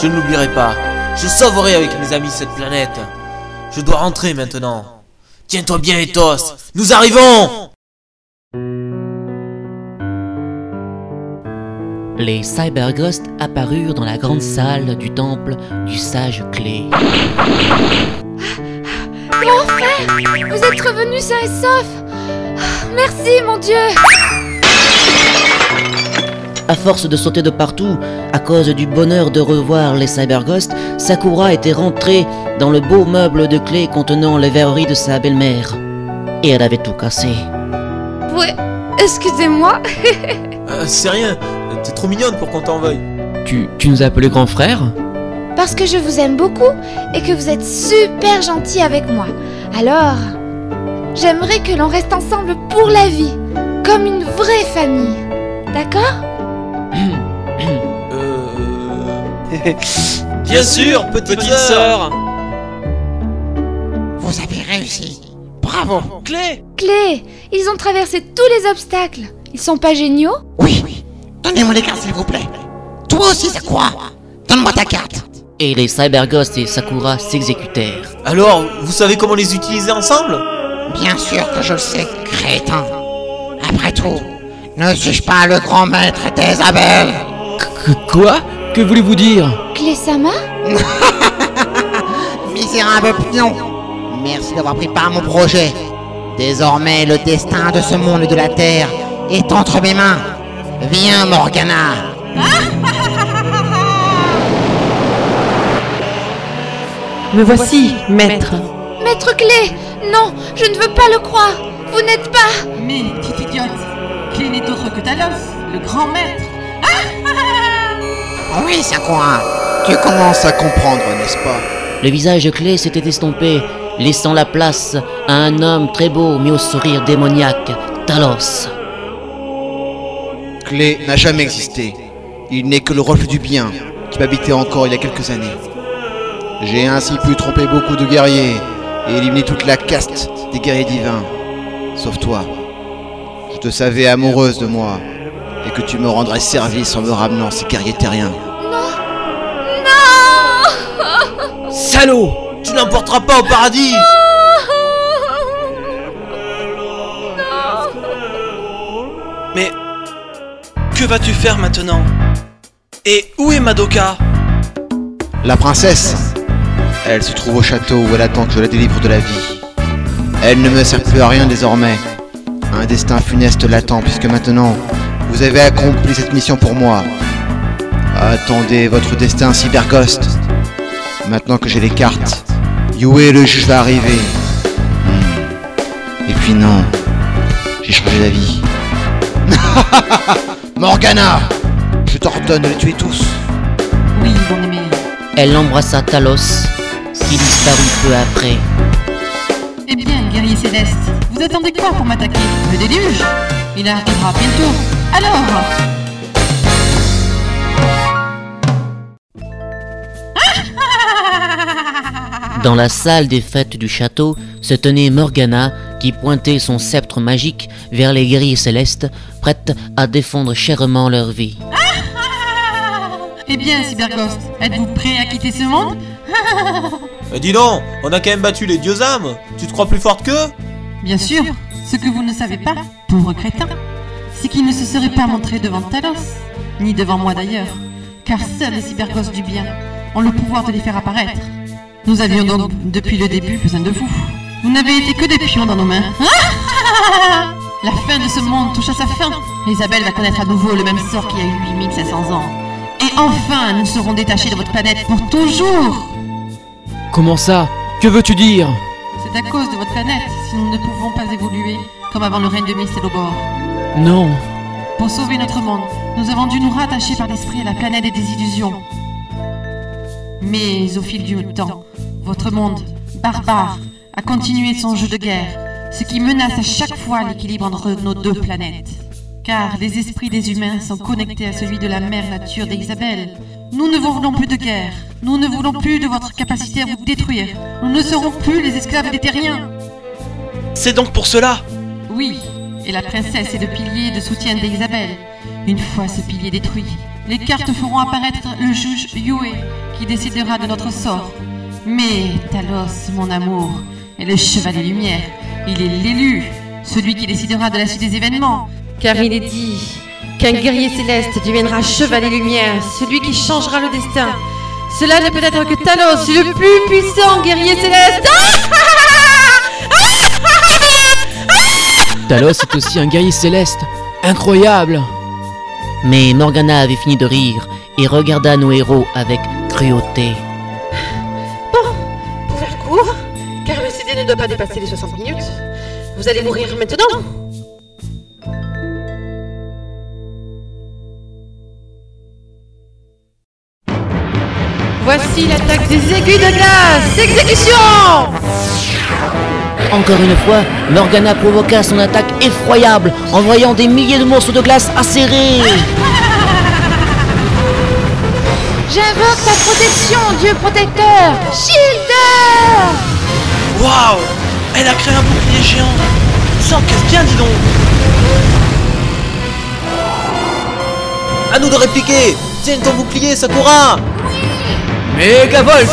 Je ne l'oublierai pas. Je sauverai avec mes amis cette planète. Je dois rentrer maintenant. Tiens-toi bien, Ethos. Nous arrivons Les Cyberghosts apparurent dans la grande salle du temple du sage clé. Mon frère Vous êtes revenu sain et sauf Merci, mon Dieu À force de sauter de partout, à cause du bonheur de revoir les Cyberghosts, Sakura était rentrée dans le beau meuble de clé contenant les verreries de sa belle-mère. Et elle avait tout cassé. Ouais, excusez-moi. <laughs> Euh, C'est rien. T'es trop mignonne pour qu'on t'en veuille. Tu, tu nous as appelé grand frère? Parce que je vous aime beaucoup et que vous êtes super gentil avec moi. Alors, j'aimerais que l'on reste ensemble pour la vie, comme une vraie famille. D'accord <coughs> Bien sûr, petite, sœur. Vous avez réussi. Bravo. Clé Clé, ils ont traversé tous les obstacles. Ils sont pas géniaux Oui. Donnez-moi les cartes, s'il vous plaît. Toi aussi, Sakura. Donne-moi ta carte. Et les Cyberghosts et Sakura s'exécutèrent. Alors, vous savez comment les utiliser ensemble? Bien sûr que je le sais, crétin. Après tout, ne suis-je pas le grand maître d'Isabelle Quoi? Que voulez-vous dire? Clé-sama <laughs> Misérable pion Merci d'avoir pris part à mon projet. Désormais, le destin de ce monde et de la Terre est entre mes mains. Viens, Morgana Me voici, maître. Maître Clé Non, je ne veux pas le croire. Vous n'êtes pas... Mais, petite idiote, Clé n'est autre que Talos, le grand maître. Oui, Sakura. Tu commences à comprendre, n'est-ce pas? Le visage de Clé s'était estompé, laissant la place à un homme très beau mais au sourire démoniaque, Talos. Clé n'a jamais existé. Il n'est que le reflet du bien qui m'habitait encore il y a quelques années. J'ai ainsi pu tromper beaucoup de guerriers et éliminer toute la caste des guerriers divins. Sauf toi. Je te savais amoureuse de moi et que tu me rendrais service en me ramenant ces guerriers terriens. Non Salaud Tu n'emporteras pas au paradis Mais que vas-tu faire maintenant? Et où est Madoka? La princesse Elle se trouve au château où elle attend que je la délivre de la vie. Elle ne me sert plus à rien désormais. Un destin funeste l'attend puisque maintenant, Vous avez accompli cette mission pour moi. Attendez votre destin, Cyberghost. Maintenant que j'ai les cartes, Yue le juge va arriver. Hmm. Et puis non, j'ai changé d'avis. <laughs> Morgana Je t'ordonne de les tuer tous. Oui, mon aimé. Elle embrassa Talos, qui disparut peu après. Eh bien, guerrier céleste, vous attendez quoi pour m'attaquer? Le déluge? Il arrivera bientôt. Alors? Dans la salle des fêtes du château se tenait Morgana qui pointait son sceptre magique vers les guerriers célestes, prêtes à défendre chèrement leur vie. Eh bien, Cyberghost, êtes-vous prêt à quitter ce monde? <laughs> Mais dis donc, on a quand même battu les dieux âmes Tu te crois plus forte qu'eux? Bien sûr, ce que vous ne savez pas, pauvre crétin, c'est qu'il ne se serait pas montré devant Talos, ni devant moi d'ailleurs, car seuls les cyberghosts du bien ont le pouvoir de les faire apparaître. Nous avions donc depuis le début besoin de vous. Vous n'avez été que des pions dans nos mains. La fin de ce monde touche à sa fin. Isabelle va connaître à nouveau le même sort qu'il y a eu 8500 ans. Et enfin, nous serons détachés de votre planète pour toujours. Comment ça? Que veux-tu dire? C'est à cause de votre planète si nous ne pouvons pas évoluer comme avant le règne de Mystélobor. Non. Pour sauver notre monde, nous avons dû nous rattacher par l'esprit à la planète des illusions. Mais au fil du temps, votre monde, barbare, a continué son jeu de guerre, ce qui menace à chaque fois l'équilibre entre nos deux planètes. Car les esprits des humains sont connectés à celui de la mère nature d'Isabelle. Nous ne voulons plus de guerre. Nous ne voulons plus de votre capacité à vous détruire. Nous ne serons plus les esclaves des terriens. C'est donc pour cela Oui, et la princesse est le pilier de soutien d'Isabelle. Une fois ce pilier détruit, les cartes feront apparaître le juge Yue qui décidera de notre sort. Mais Talos, mon amour, est le chevalier lumière. Il est l'élu, celui qui décidera de la suite des événements. Car il est dit qu'un guerrier céleste deviendra chevalier lumière, celui qui changera le destin. Cela ne peut être que Talos, le plus puissant guerrier céleste. Talos est aussi un guerrier céleste. Incroyable Mais Morgana avait fini de rire et regarda nos héros avec cruauté. Bon, pour faire court, car le CD ne doit pas dépasser les 60 minutes, vous allez mourir maintenant. Voici l'attaque des aiguilles de glace. Exécution. Encore une fois, Morgana provoqua son attaque effroyable, envoyant des milliers de morceaux de glace acérés. J'invoque ta protection, Dieu protecteur. Shielder. Waouh Elle a créé un bouclier géant. Ça encaisse bien, dis donc. À nous de répliquer. Tiens ton bouclier, Sakura Megavolt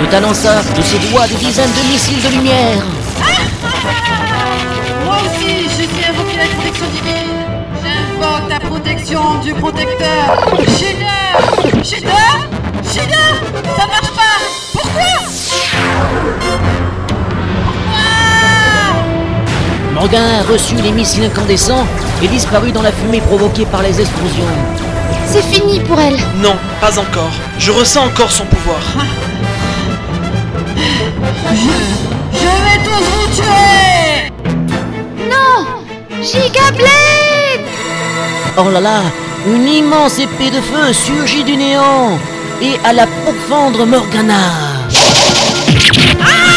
Il lança de ses doigts des dizaines de missiles de lumière. Moi aussi, je suis invoqué la protection divine. J'invoque ta protection, Dieu protecteur. Shader Shader Shader Ça marche pas Pourquoi? Morgana reçut les missiles incandescents et disparut dans la fumée provoquée par les explosions. C'est fini pour elle. Non, pas encore. Je ressens encore son pouvoir. Je vais tous vous tuer Non Gigablade Oh là là, une immense épée de feu surgit du néant et alla pourfendre Morgana. Ah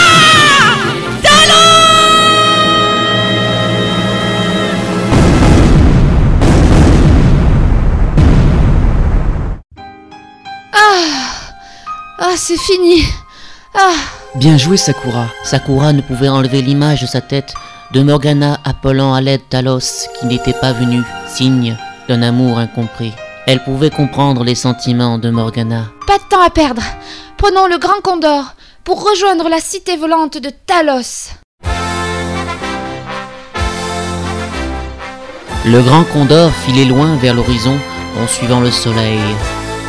Ah, c'est fini Ah Bien joué, Sakura. Sakura ne pouvait enlever l'image de sa tête de Morgana appelant à l'aide Talos qui n'était pas venu, signe d'un amour incompris. Elle pouvait comprendre les sentiments de Morgana. Pas de temps à perdre Prenons le Grand Condor pour rejoindre la cité volante de Talos. Le grand condor filait loin vers l'horizon en suivant le soleil.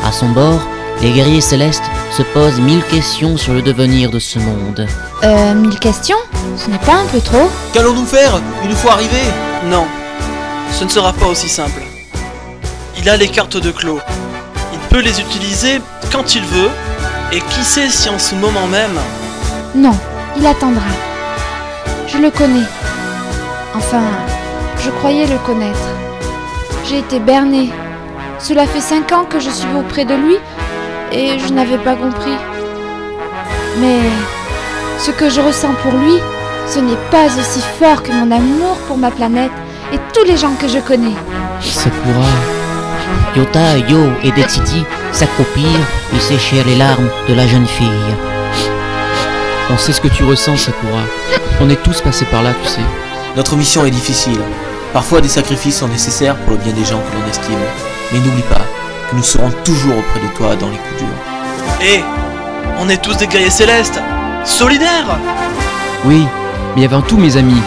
À son bord, les guerriers célestes se posent mille questions sur le devenir de ce monde. Euh, mille questions Ce n'est pas un peu trop Qu'allons-nous faire une fois arrivés? Non. ce ne sera pas aussi simple. Il a les cartes de Clos. Il peut les utiliser quand il veut, et qui sait si en ce moment même... Non, il attendra. Je le connais. Enfin, je croyais le connaître. J'ai été bernée. Cela fait cinq ans que je suis auprès de lui et je n'avais pas compris. Mais ce que je ressens pour lui, ce n'est pas aussi fort que mon amour pour ma planète et tous les gens que je connais. Sakura. Yota, Yo et Dexity s'accroupirent et séchèrent les larmes de la jeune fille. On sait ce que tu ressens, Sakura. On est tous passés par là, tu sais. Notre mission est difficile. Parfois des sacrifices sont nécessaires pour le bien des gens que l'on estime. Mais n'oublie pas nous serons toujours auprès de toi dans les coups durs. Hé On est tous des guerriers célestes Solidaires Oui, mais avant tout, mes amis,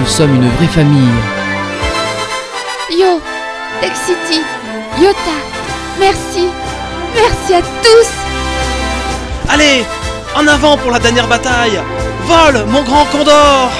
nous sommes une vraie famille. Yo, Dexity, Yota, merci. Merci à tous. Allez En avant pour la dernière bataille Vole, mon grand condor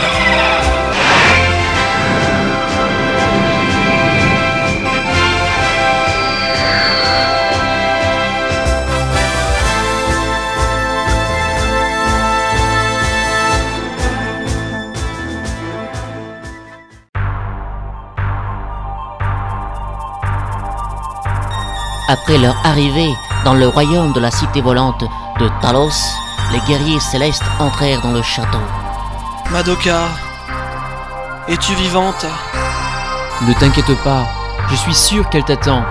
Après leur arrivée dans le royaume de la cité volante de Talos, les guerriers célestes entrèrent dans le château. Madoka, es-tu vivante? Ne t'inquiète pas, je suis sûr qu'elle t'attend.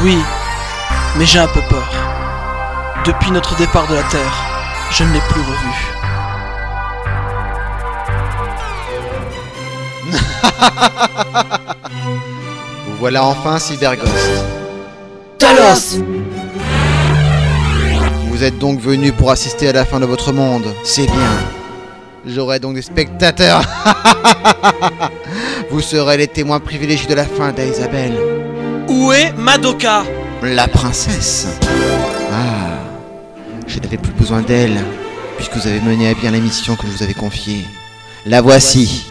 Oui, mais j'ai un peu peur. Depuis notre départ de la Terre, je ne l'ai plus revue. <laughs> Vous voilà enfin Cyberghost. Vous êtes donc venu pour assister à la fin de votre monde. C'est bien. J'aurai donc des spectateurs. <laughs> Vous serez les témoins privilégiés de la fin d'Isabelle. Où est Madoka? La princesse. Ah, je n'avais plus besoin d'elle, puisque vous avez mené à bien la mission que je vous avais confiée. La voici.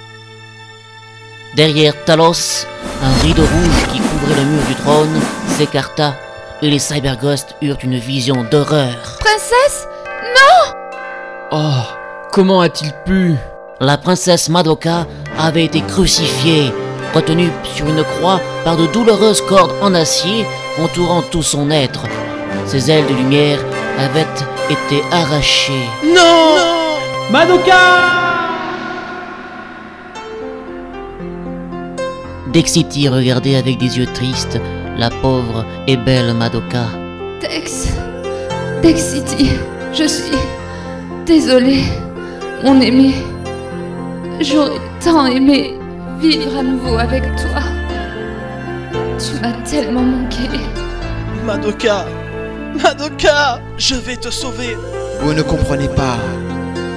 Derrière Talos, un rideau rouge qui couvrait le mur du trône s'écarta et les Cyberghosts eurent une vision d'horreur. Princesse? Non Oh, comment a-t-il pu? La princesse Madoka avait été crucifiée, retenue sur une croix par de douloureuses cordes en acier entourant tout son être. Ses ailes de lumière avaient été arrachées. Non, Madoka Dexity regardait avec des yeux tristes la pauvre et belle Madoka. Dex. Dexity, je suis désolée, mon aimé. J'aurais tant aimé vivre à nouveau avec toi. Tu m'as tellement manqué. Madoka Madoka Je vais te sauver Vous ne comprenez pas.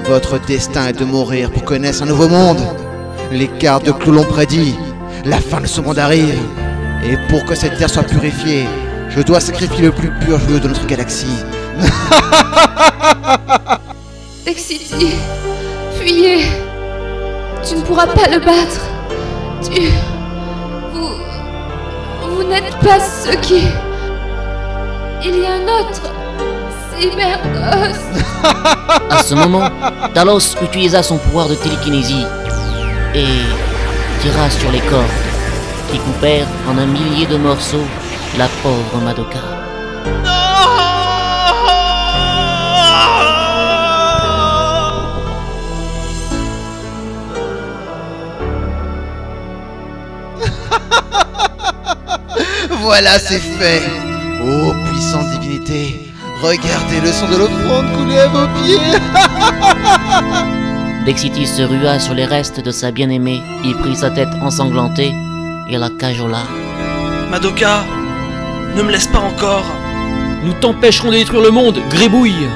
Votre destin est de mourir pour connaître un nouveau monde. Les cartes de Clou l'ont prédit. La fin de ce monde arrive. Et pour que cette terre soit purifiée, je dois sacrifier le plus pur joueur de notre galaxie. <laughs> Dexity, fuyez. Tu ne pourras pas le battre. Tu. Vous. Vous n'êtes pas ceux qui. Il y a un autre. Cyberghost. À ce moment, Talos utilisa son pouvoir de télékinésie et tira sur les cordes qui coupèrent en un millier de morceaux la pauvre Madoka. <laughs> Voilà, c'est fait. Ô puissante divinité, regardez le sang de l'offrande couler à vos pieds. <laughs> Dexity se rua sur les restes de sa bien-aimée, y prit sa tête ensanglantée et la cajola. Madoka Ne me laisse pas encore Nous t'empêcherons de détruire le monde, grébouille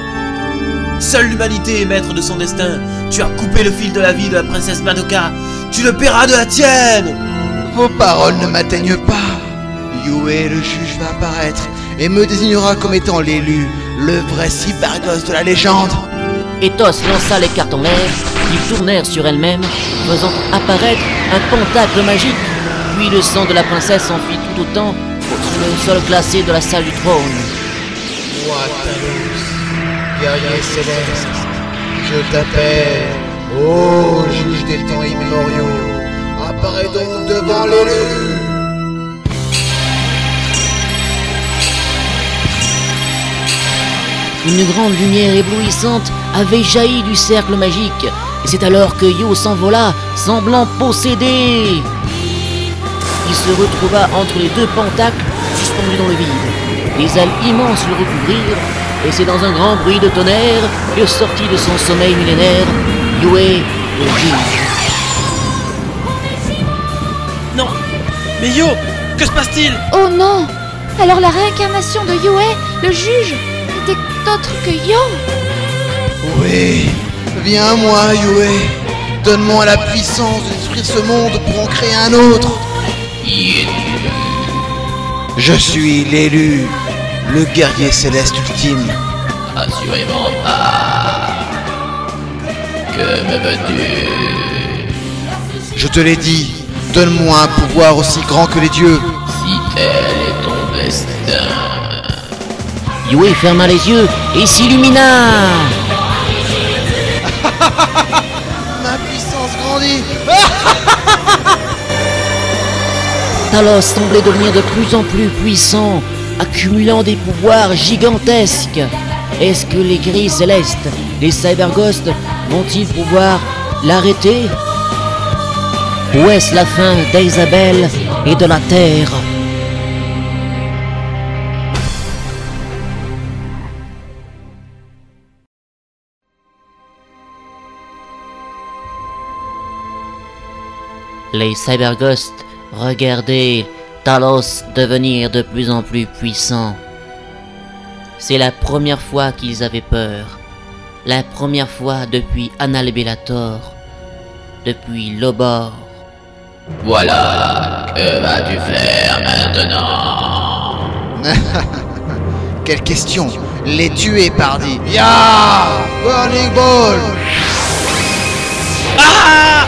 Seule l'humanité est maître de son destin. Tu as coupé le fil de la vie de la princesse Madoka. Tu le paieras de la tienne Vos paroles ne m'atteignent pas. Yue, le juge, va apparaître et me désignera comme étant l'élu, le vrai cybergos de la légende. Ethos lança les cartes en l'air, qui tournèrent sur elles-mêmes, faisant apparaître un pentacle magique. Puis le sang de la princesse s'enfuit tout autant sur le sol glacé de la salle du trône. Moi, Talos, guerrier céleste, je t'appelle, ô juge des temps immémoriaux, apparais donc devant l'élu. Une grande lumière éblouissante avait jailli du cercle magique, et c'est alors que Yo s'envola, semblant possédé. Il se retrouva entre les deux pentacles suspendus dans le vide. Les ailes immenses le recouvrirent, et c'est dans un grand bruit de tonnerre que sortit de son sommeil millénaire Yue le juge. Non Mais Yo Que se passe-t-il? Oh non Alors la réincarnation de Yue, le juge, n'était autre que Yo Oui, viens-moi, Yue. Donne-moi la puissance de détruire ce monde pour en créer un autre. Je suis l'élu, le guerrier céleste ultime. Assurément pas. Que me veux-tu? Je te l'ai dit, donne-moi un pouvoir aussi grand que les dieux. Si tel est ton destin. Yue ferma les yeux et s'illumina. <laughs> Ma puissance grandit. <laughs> Talos semblait devenir de plus en plus puissant, accumulant des pouvoirs gigantesques. Est-ce que les gris célestes, les cyberghosts, vont-ils pouvoir l'arrêter? Ou est-ce la fin d'Isabelle et de la Terre? Les cyberghosts regardaient Talos devenir de plus en plus puissant. C'est la première fois qu'ils avaient peur. La première fois depuis Analbellator. Depuis Lobor. Voilà, que vas-tu faire maintenant <laughs> Quelle question Les tuer, pardi. Ya Burning Ball Ah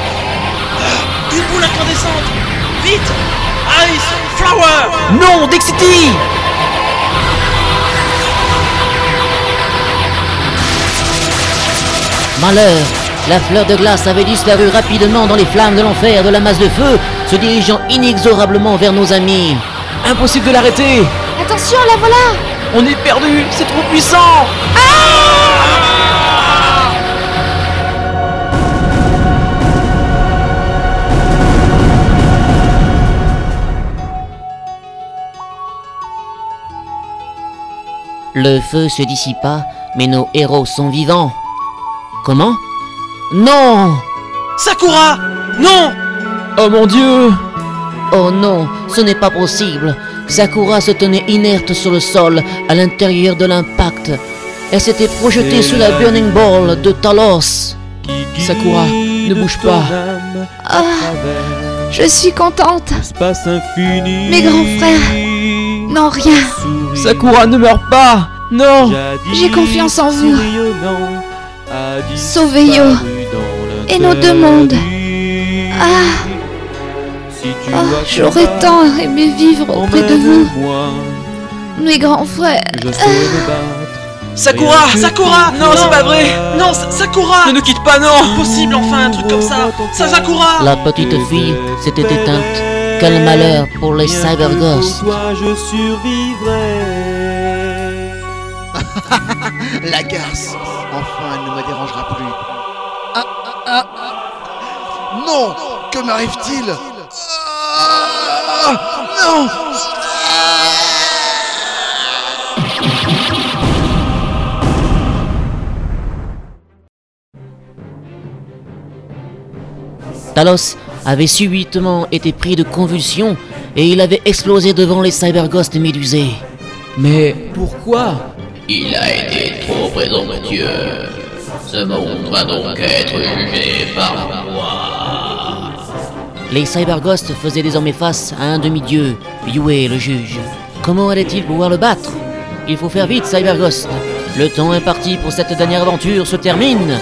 Une boule incandescente Vite Ice Flower. Non, Dexity. Malheur La fleur de glace avait disparu rapidement dans les flammes de l'enfer de la masse de feu, se dirigeant inexorablement vers nos amis. Impossible de l'arrêter. Attention, la voilà. On est perdu C'est trop puissant Le feu se dissipa, mais nos héros sont vivants. Comment? Non Sakura Non Oh mon dieu Oh non, ce n'est pas possible. Sakura se tenait inerte sur le sol, à l'intérieur de l'impact. Elle s'était projetée sous la Burning Ball de Talos. Sakura, ne bouge pas. Ah, je suis contente. Mes grands frères n'ont rien. Sakura, ne meurs pas. Non. J'ai confiance en vous. Sauvez Yo et nos deux mondes. Ah, ah j'aurais tant aimé vivre auprès de vous, mes grands frères. Sakura Sakura. Non, c'est pas vrai. Non, Sa- Sakura. Ne nous quitte pas, non. Impossible enfin un truc comme ça. Ça Sakura. La petite fille s'était éteinte. Quel malheur pour les cyberghosts. je survivrai. <laughs> La garce Enfin, elle ne me dérangera plus. Ah, ah, ah, ah. Non Que m'arrive-t-il? Ah, Non Talos avait subitement été pris de convulsions et il avait explosé devant les cyberghosts médusés. Mais pourquoi? Il a été trop présomptueux. Ce monde va donc être jugé par moi. Les cyberghosts faisaient désormais face à un demi-dieu, Yue le juge. Comment allait-il pouvoir le battre? Il faut faire vite, cyberghost. Le temps imparti pour cette dernière aventure se termine.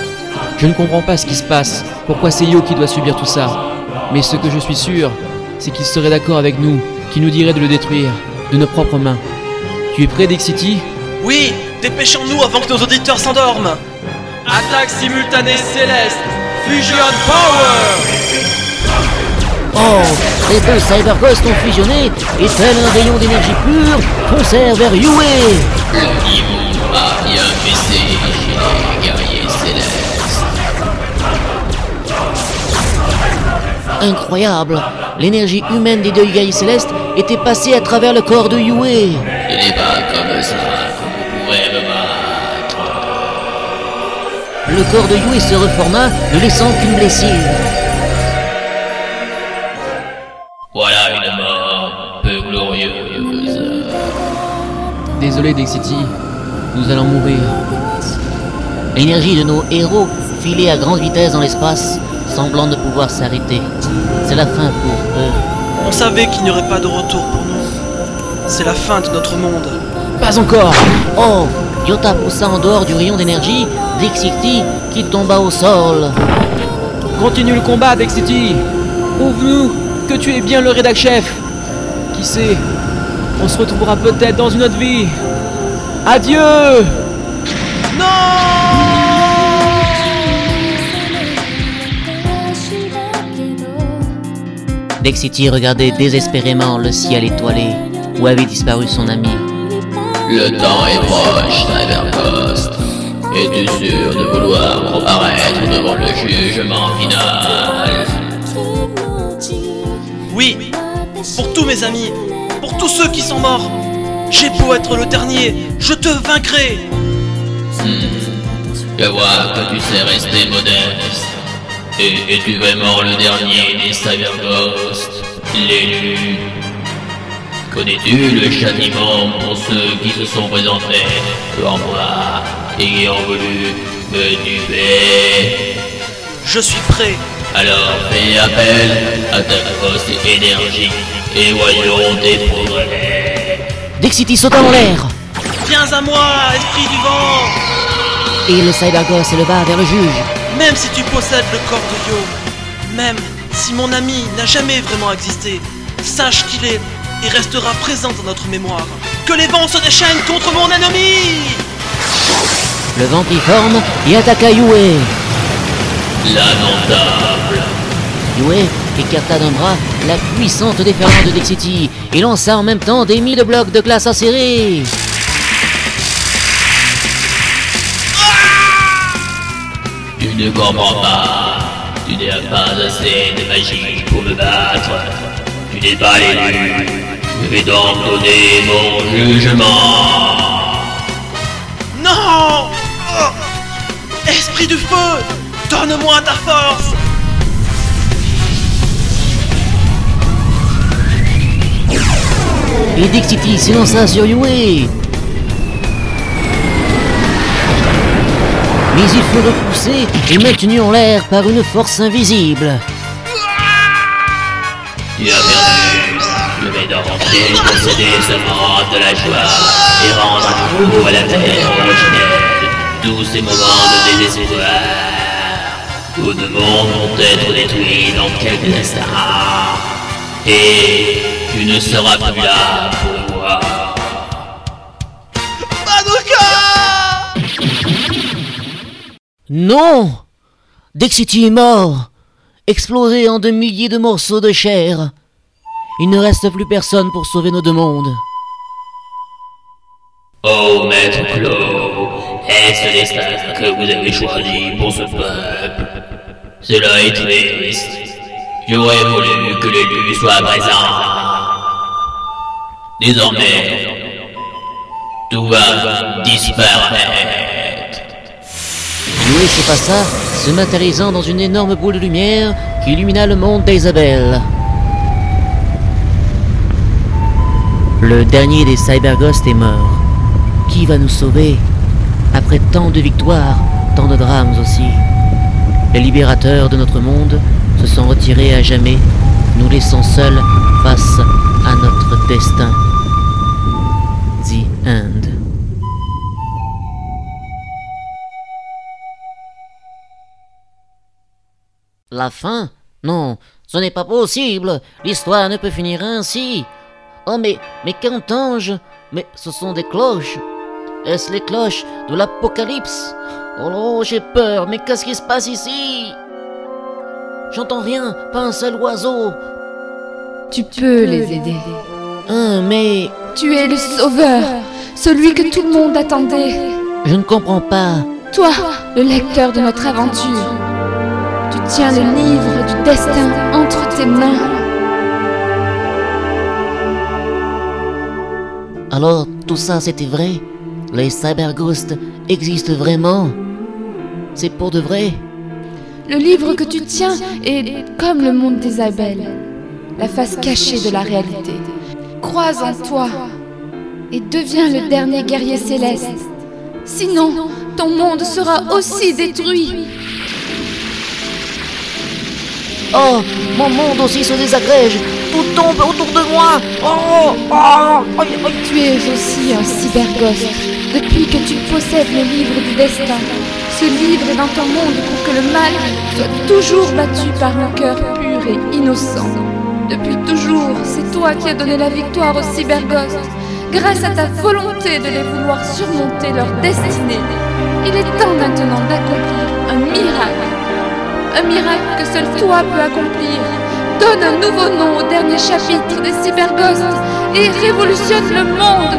Je ne comprends pas ce qui se passe. Pourquoi c'est Yo qui doit subir tout ça? Mais ce que je suis sûr, c'est qu'il serait d'accord avec nous, qu'il nous dirait de le détruire, de nos propres mains. Tu es prêt, Dexity Oui, dépêchons-nous avant que nos auditeurs s'endorment. Attaque simultanée céleste Fusion Power Oh Les deux Cyberghosts ont fusionné et tel un rayon d'énergie pure, foncèrent vers Yue niveau bien Incroyable L'énergie humaine des deux guerriers célestes était passée à travers le corps de Yue Ce n'est pas comme ça que vous pourrez me battre. Le corps de Yue se reforma, ne laissant qu'une blessure. Voilà une mort peu glorieuse. Désolé, Dexity, nous allons mourir. L'énergie de nos héros filait à grande vitesse dans l'espace, semblant ne pouvoir s'arrêter. C'est la fin pour eux. On savait qu'il n'y aurait pas de retour pour nous. C'est la fin de notre monde. Pas encore Oh Yota poussa en dehors du rayon d'énergie Dixity qui tomba au sol. Continue le combat, Dexity Prouve-nous que tu es bien le rédac chef Qui sait On se retrouvera peut-être dans une autre vie Adieu Dexity regardait désespérément le ciel étoilé où avait disparu son ami. Le temps est proche, Cyberghost. Es-tu sûr de vouloir reparaître devant le jugement final? Oui, pour tous mes amis, pour tous ceux qui sont morts. J'ai beau être le dernier, je te vaincrai. Je vois que tu sais rester modeste. Et es-tu vraiment le dernier des Cyberghosts L'élu Connais-tu le châtiment pour ceux qui se sont présentés devant moi et qui ont voulu me tuer Je suis prêt. Alors fais appel à ta grosse énergie et voyons tes progrès. Dexity sauta en l'air Viens à moi, esprit du vent. et le Cyberghost s'éleva vers le juge. Même si tu possèdes le corps de Yo, même si mon ami n'a jamais vraiment existé, sache qu'il est et restera présent dans notre mémoire. Que les vents se déchaînent contre mon ennemi Le vent prit forme et attaqua Yue. Lamentable. Yue écarta d'un bras la puissante déferlante de Dexity et lança en même temps des mille blocs de glace acérés. Ne comprends pas. Tu n'as pas assez de magie pour me battre. Tu n'es pas l'élu. Je vais donc donner mon jugement. Non Oh Esprit du feu Donne-moi ta force Et Dexity s'élança sur Yue. Mais il fut repoussé et maintenu en l'air par une force invisible. Tu as perdu. Je vais donc posséder ce monde de la joie et rendre à nouveau à la terre originelle tous ces moments de désespoir. Tous de mondes vont être détruits dans quelques instants. Et tu ne seras plus là pour Non Dexity est mort, explosé en de milliers de morceaux de chair. Il ne reste plus personne pour sauver nos deux mondes. Oh maître Claude, est-ce le destin que vous avez choisi pour ce peuple? Cela est triste. J'aurais voulu que l'élu soit présent. Désormais, tout va disparaître. Yue s'effaça, se matérialisant dans une énorme boule de lumière qui illumina le monde d'Isabelle. Le dernier des Cyberghosts est mort. Qui va nous sauver Après tant de victoires, tant de drames aussi? Les libérateurs de notre monde se sont retirés à jamais, nous laissant seuls face à notre destin. La fin Non, ce n'est pas possible. L'histoire ne peut finir ainsi. Oh mais, mais qu'entends-je? Mais ce sont des cloches. Est-ce les cloches de l'Apocalypse? Oh non, j'ai peur, mais qu'est-ce qui se passe ici? J'entends rien, pas un seul oiseau. Tu peux les aider. Hein, mais Tu es le sauveur, celui que tout le monde attendait. je ne comprends pas. Toi, le lecteur de notre aventure. Tiens le livre du destin entre tes mains. Alors, tout ça c'était vrai? Les cyberghosts existent vraiment? C'est pour de vrai? Le livre que tu tiens est comme le monde des abeilles, la face cachée de la réalité. Croise en toi et deviens le dernier guerrier céleste. Sinon, ton monde sera aussi détruit. Oh, mon monde aussi se désagrège Tout tombe autour de moi Oh, oh, aïe, aïe. Tu es aussi un cyberghost depuis que tu possèdes le livre du destin. Ce livre est dans ton monde pour que le mal soit toujours battu par un cœur pur et innocent. Depuis toujours, c'est toi qui as donné la victoire aux cyberghosts, grâce à ta volonté de les vouloir surmonter leur destinée. Il est temps maintenant d'accomplir un miracle. Un miracle que seul toi peux accomplir. Donne un nouveau nom au dernier chapitre des cyberghosts et révolutionne le monde.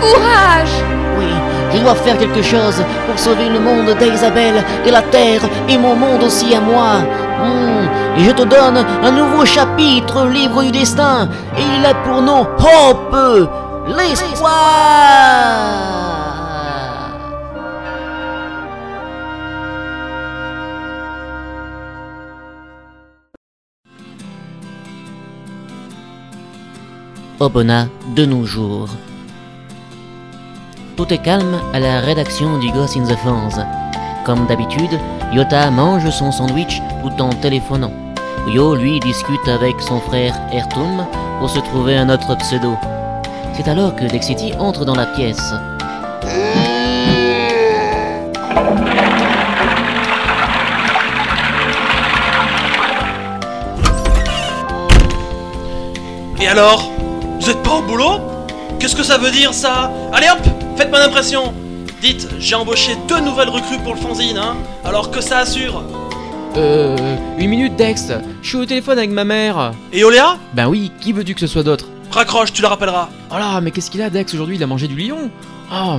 Courage Oui, je dois faire quelque chose pour sauver le monde d'Isabelle et la Terre et mon monde aussi à moi. Hmm, Et je te donne un nouveau chapitre, livre du destin, et il a pour nom Hope, l'espoir. Obona de nos jours. Tout est calme à la rédaction du Ghost in the Fans. Comme d'habitude, Yota mange son sandwich tout en téléphonant. Yo, lui, discute avec son frère Ertum pour se trouver un autre pseudo. C'est alors que Dexity entre dans la pièce. Et alors? Vous êtes pas au boulot? Qu'est-ce que ça veut dire ça? Allez hop Faites mon impression Dites, j'ai embauché deux nouvelles recrues pour le fanzine, hein Alors que ça assure? Euh. Une minute, Dex. Je suis au téléphone avec ma mère. Et Oléa? Ben oui, qui veux-tu que ce soit d'autre? Raccroche, tu la rappelleras. Oh là, mais qu'est-ce qu'il a, Dex? Aujourd'hui, il a mangé du lion. Oh.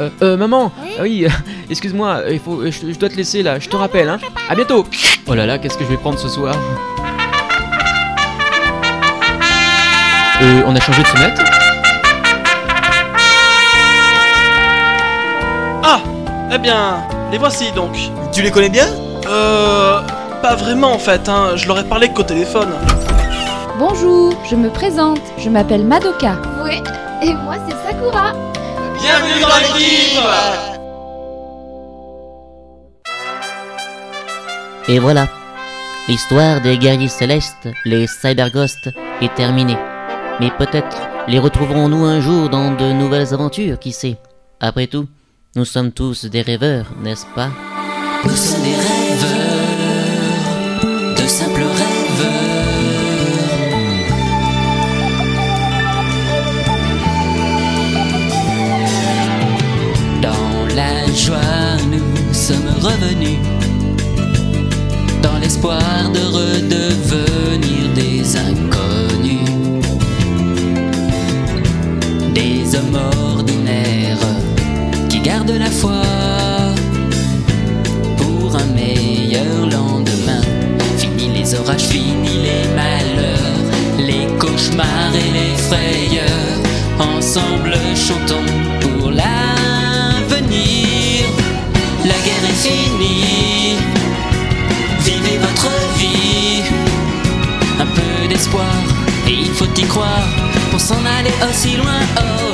Euh, euh, maman, Ah oui, <laughs> excuse-moi, il faut, je, je dois te laisser là, je te rappelle, hein. À bientôt. Oh là là, qu'est-ce que je vais prendre ce soir? Euh, on a changé de sonnette Ah Eh bien, les voici donc. Tu les connais bien? Euh... Pas vraiment en fait, hein. Je leur ai parlé qu'au téléphone. Bonjour, je me présente, je m'appelle Madoka. Oui, et moi c'est Sakura. Bienvenue dans l'équipe Et voilà, l'histoire des guerriers célestes, les cyberghosts, est terminée. Mais peut-être les retrouverons-nous un jour dans de nouvelles aventures, qui sait? Après tout, nous sommes tous des rêveurs, n'est-ce pas? Nous sommes des rêveurs, de simples rêveurs. Dans la joie, nous sommes revenus. Dans l'espoir de redevenir des inconnus. Hommes ordinaires qui gardent la foi pour un meilleur lendemain. Fini les orages, fini les malheurs, les cauchemars et les frayeurs. Ensemble chantons pour l'avenir. La guerre est finie, vivez votre vie. Un peu d'espoir, et il faut y croire pour s'en aller aussi loin. Oh,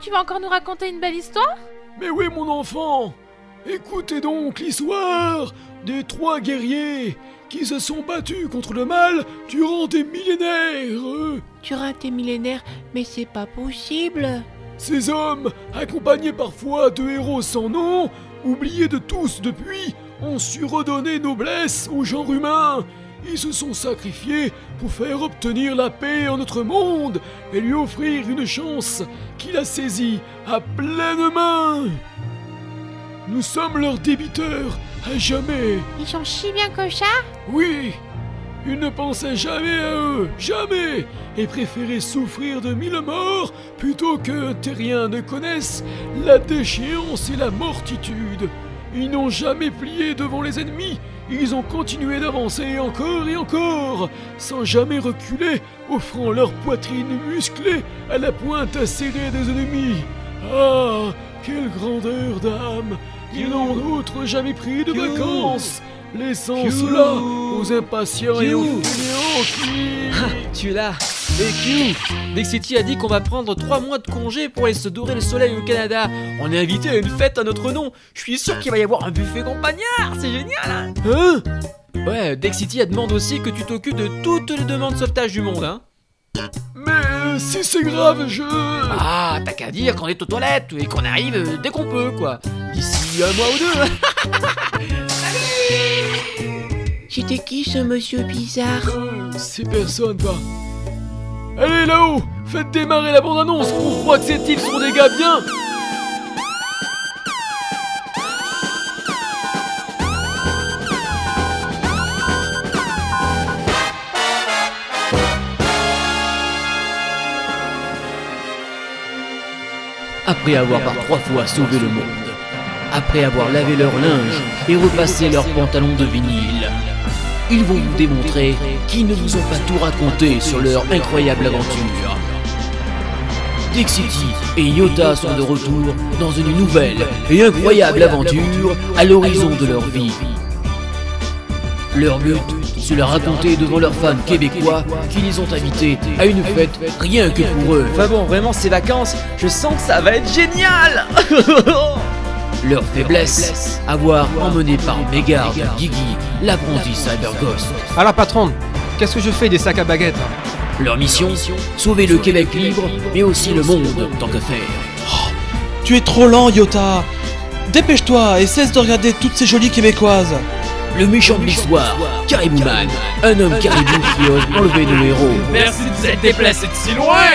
Tu vas encore nous raconter une belle histoire? Mais oui mon enfant Écoutez donc l'histoire des trois guerriers qui se sont battus contre le mal durant des millénaires. Durant des millénaires, mais c'est pas possible. Ces hommes, accompagnés parfois de héros sans nom, oubliés de tous depuis, ont su redonner noblesse au genre humain. Ils se sont sacrifiés pour faire obtenir la paix en notre monde et lui offrir une chance qu'il a saisie à pleine main. Nous sommes leurs débiteurs à jamais. Ils sont si bien que ça? Oui, ils ne pensaient jamais à eux, jamais, et préféraient souffrir de mille morts plutôt qu'un terrien ne connaisse la déchéance et la mortitude. Ils n'ont jamais plié devant les ennemis, ils ont continué d'avancer encore et encore, sans jamais reculer, offrant leur poitrine musclée à la pointe acérée des ennemis. Ah, quelle grandeur d'âme! Ils n'ont d'autres jamais pris de vacances, laissant cela aux impatients et aux fainéants qui... Ah, <laughs> tu es Et Dexity a dit qu'on va prendre 3 mois de congé pour aller se dorer le soleil au Canada. On est invité à une fête à notre nom. Je suis sûr qu'il va y avoir un buffet campagnard. C'est génial, hein Hein Ouais, Dexity a demande aussi que tu t'occupes de toutes les demandes de sauvetage du monde, hein Mais euh, si c'est grave, je... Ah, t'as qu'à dire qu'on est aux toilettes et qu'on arrive euh, dès qu'on peut, quoi. D'ici un mois ou deux. C'était qui ce monsieur bizarre C'est personne, pas. Allez là-haut. Faites démarrer la bande-annonce. On croit que ces types sont des gars bien. Après avoir par trois fois sauvé le monde, après avoir lavé leur linge et repassé leurs pantalons de vinyle, ils vont vous démontrer qu'ils ne vous ont pas tout raconté sur leur incroyable aventure. Dixity et Iota sont de retour dans une nouvelle et incroyable aventure à l'horizon de leur vie. Leur but, c'est leur raconter devant leurs fans québécois qui les ont invités à une fête rien que pour eux. Enfin bon, vraiment, ces vacances, je sens que ça va être génial <laughs> Leur faiblesse, avoir emmené par mégarde Guigui, l'apprenti Cyberghost. Alors patron, qu'est-ce que je fais des sacs à baguettes Leur mission, sauver le Québec libre, mais aussi le monde tant que faire. Tu es trop lent, Yota Dépêche-toi et cesse de regarder toutes ces jolies québécoises Le méchant de l'histoire, Caribou Man, un homme caribou qui ose enlever nos héros. Merci de vous être déplacé de si loin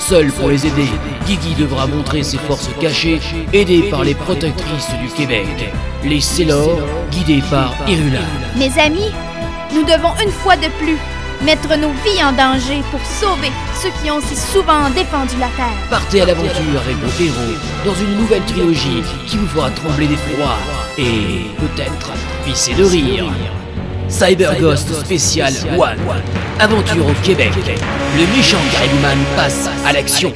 Seul pour les aider, Guigui devra montrer ses forces cachées, aidé par les protectrices du Québec, les Célors, guidés par Irula. Mes amis, nous devons une fois de plus mettre nos vies en danger pour sauver ceux qui ont si souvent défendu la Terre. Partez à l'aventure avec vos héros dans une nouvelle trilogie qui vous fera trembler d'effroi et peut-être pisser de rire. Cyber Ghost Spécial One. Aventure au Québec. Le méchant Caribou Man passe à l'action.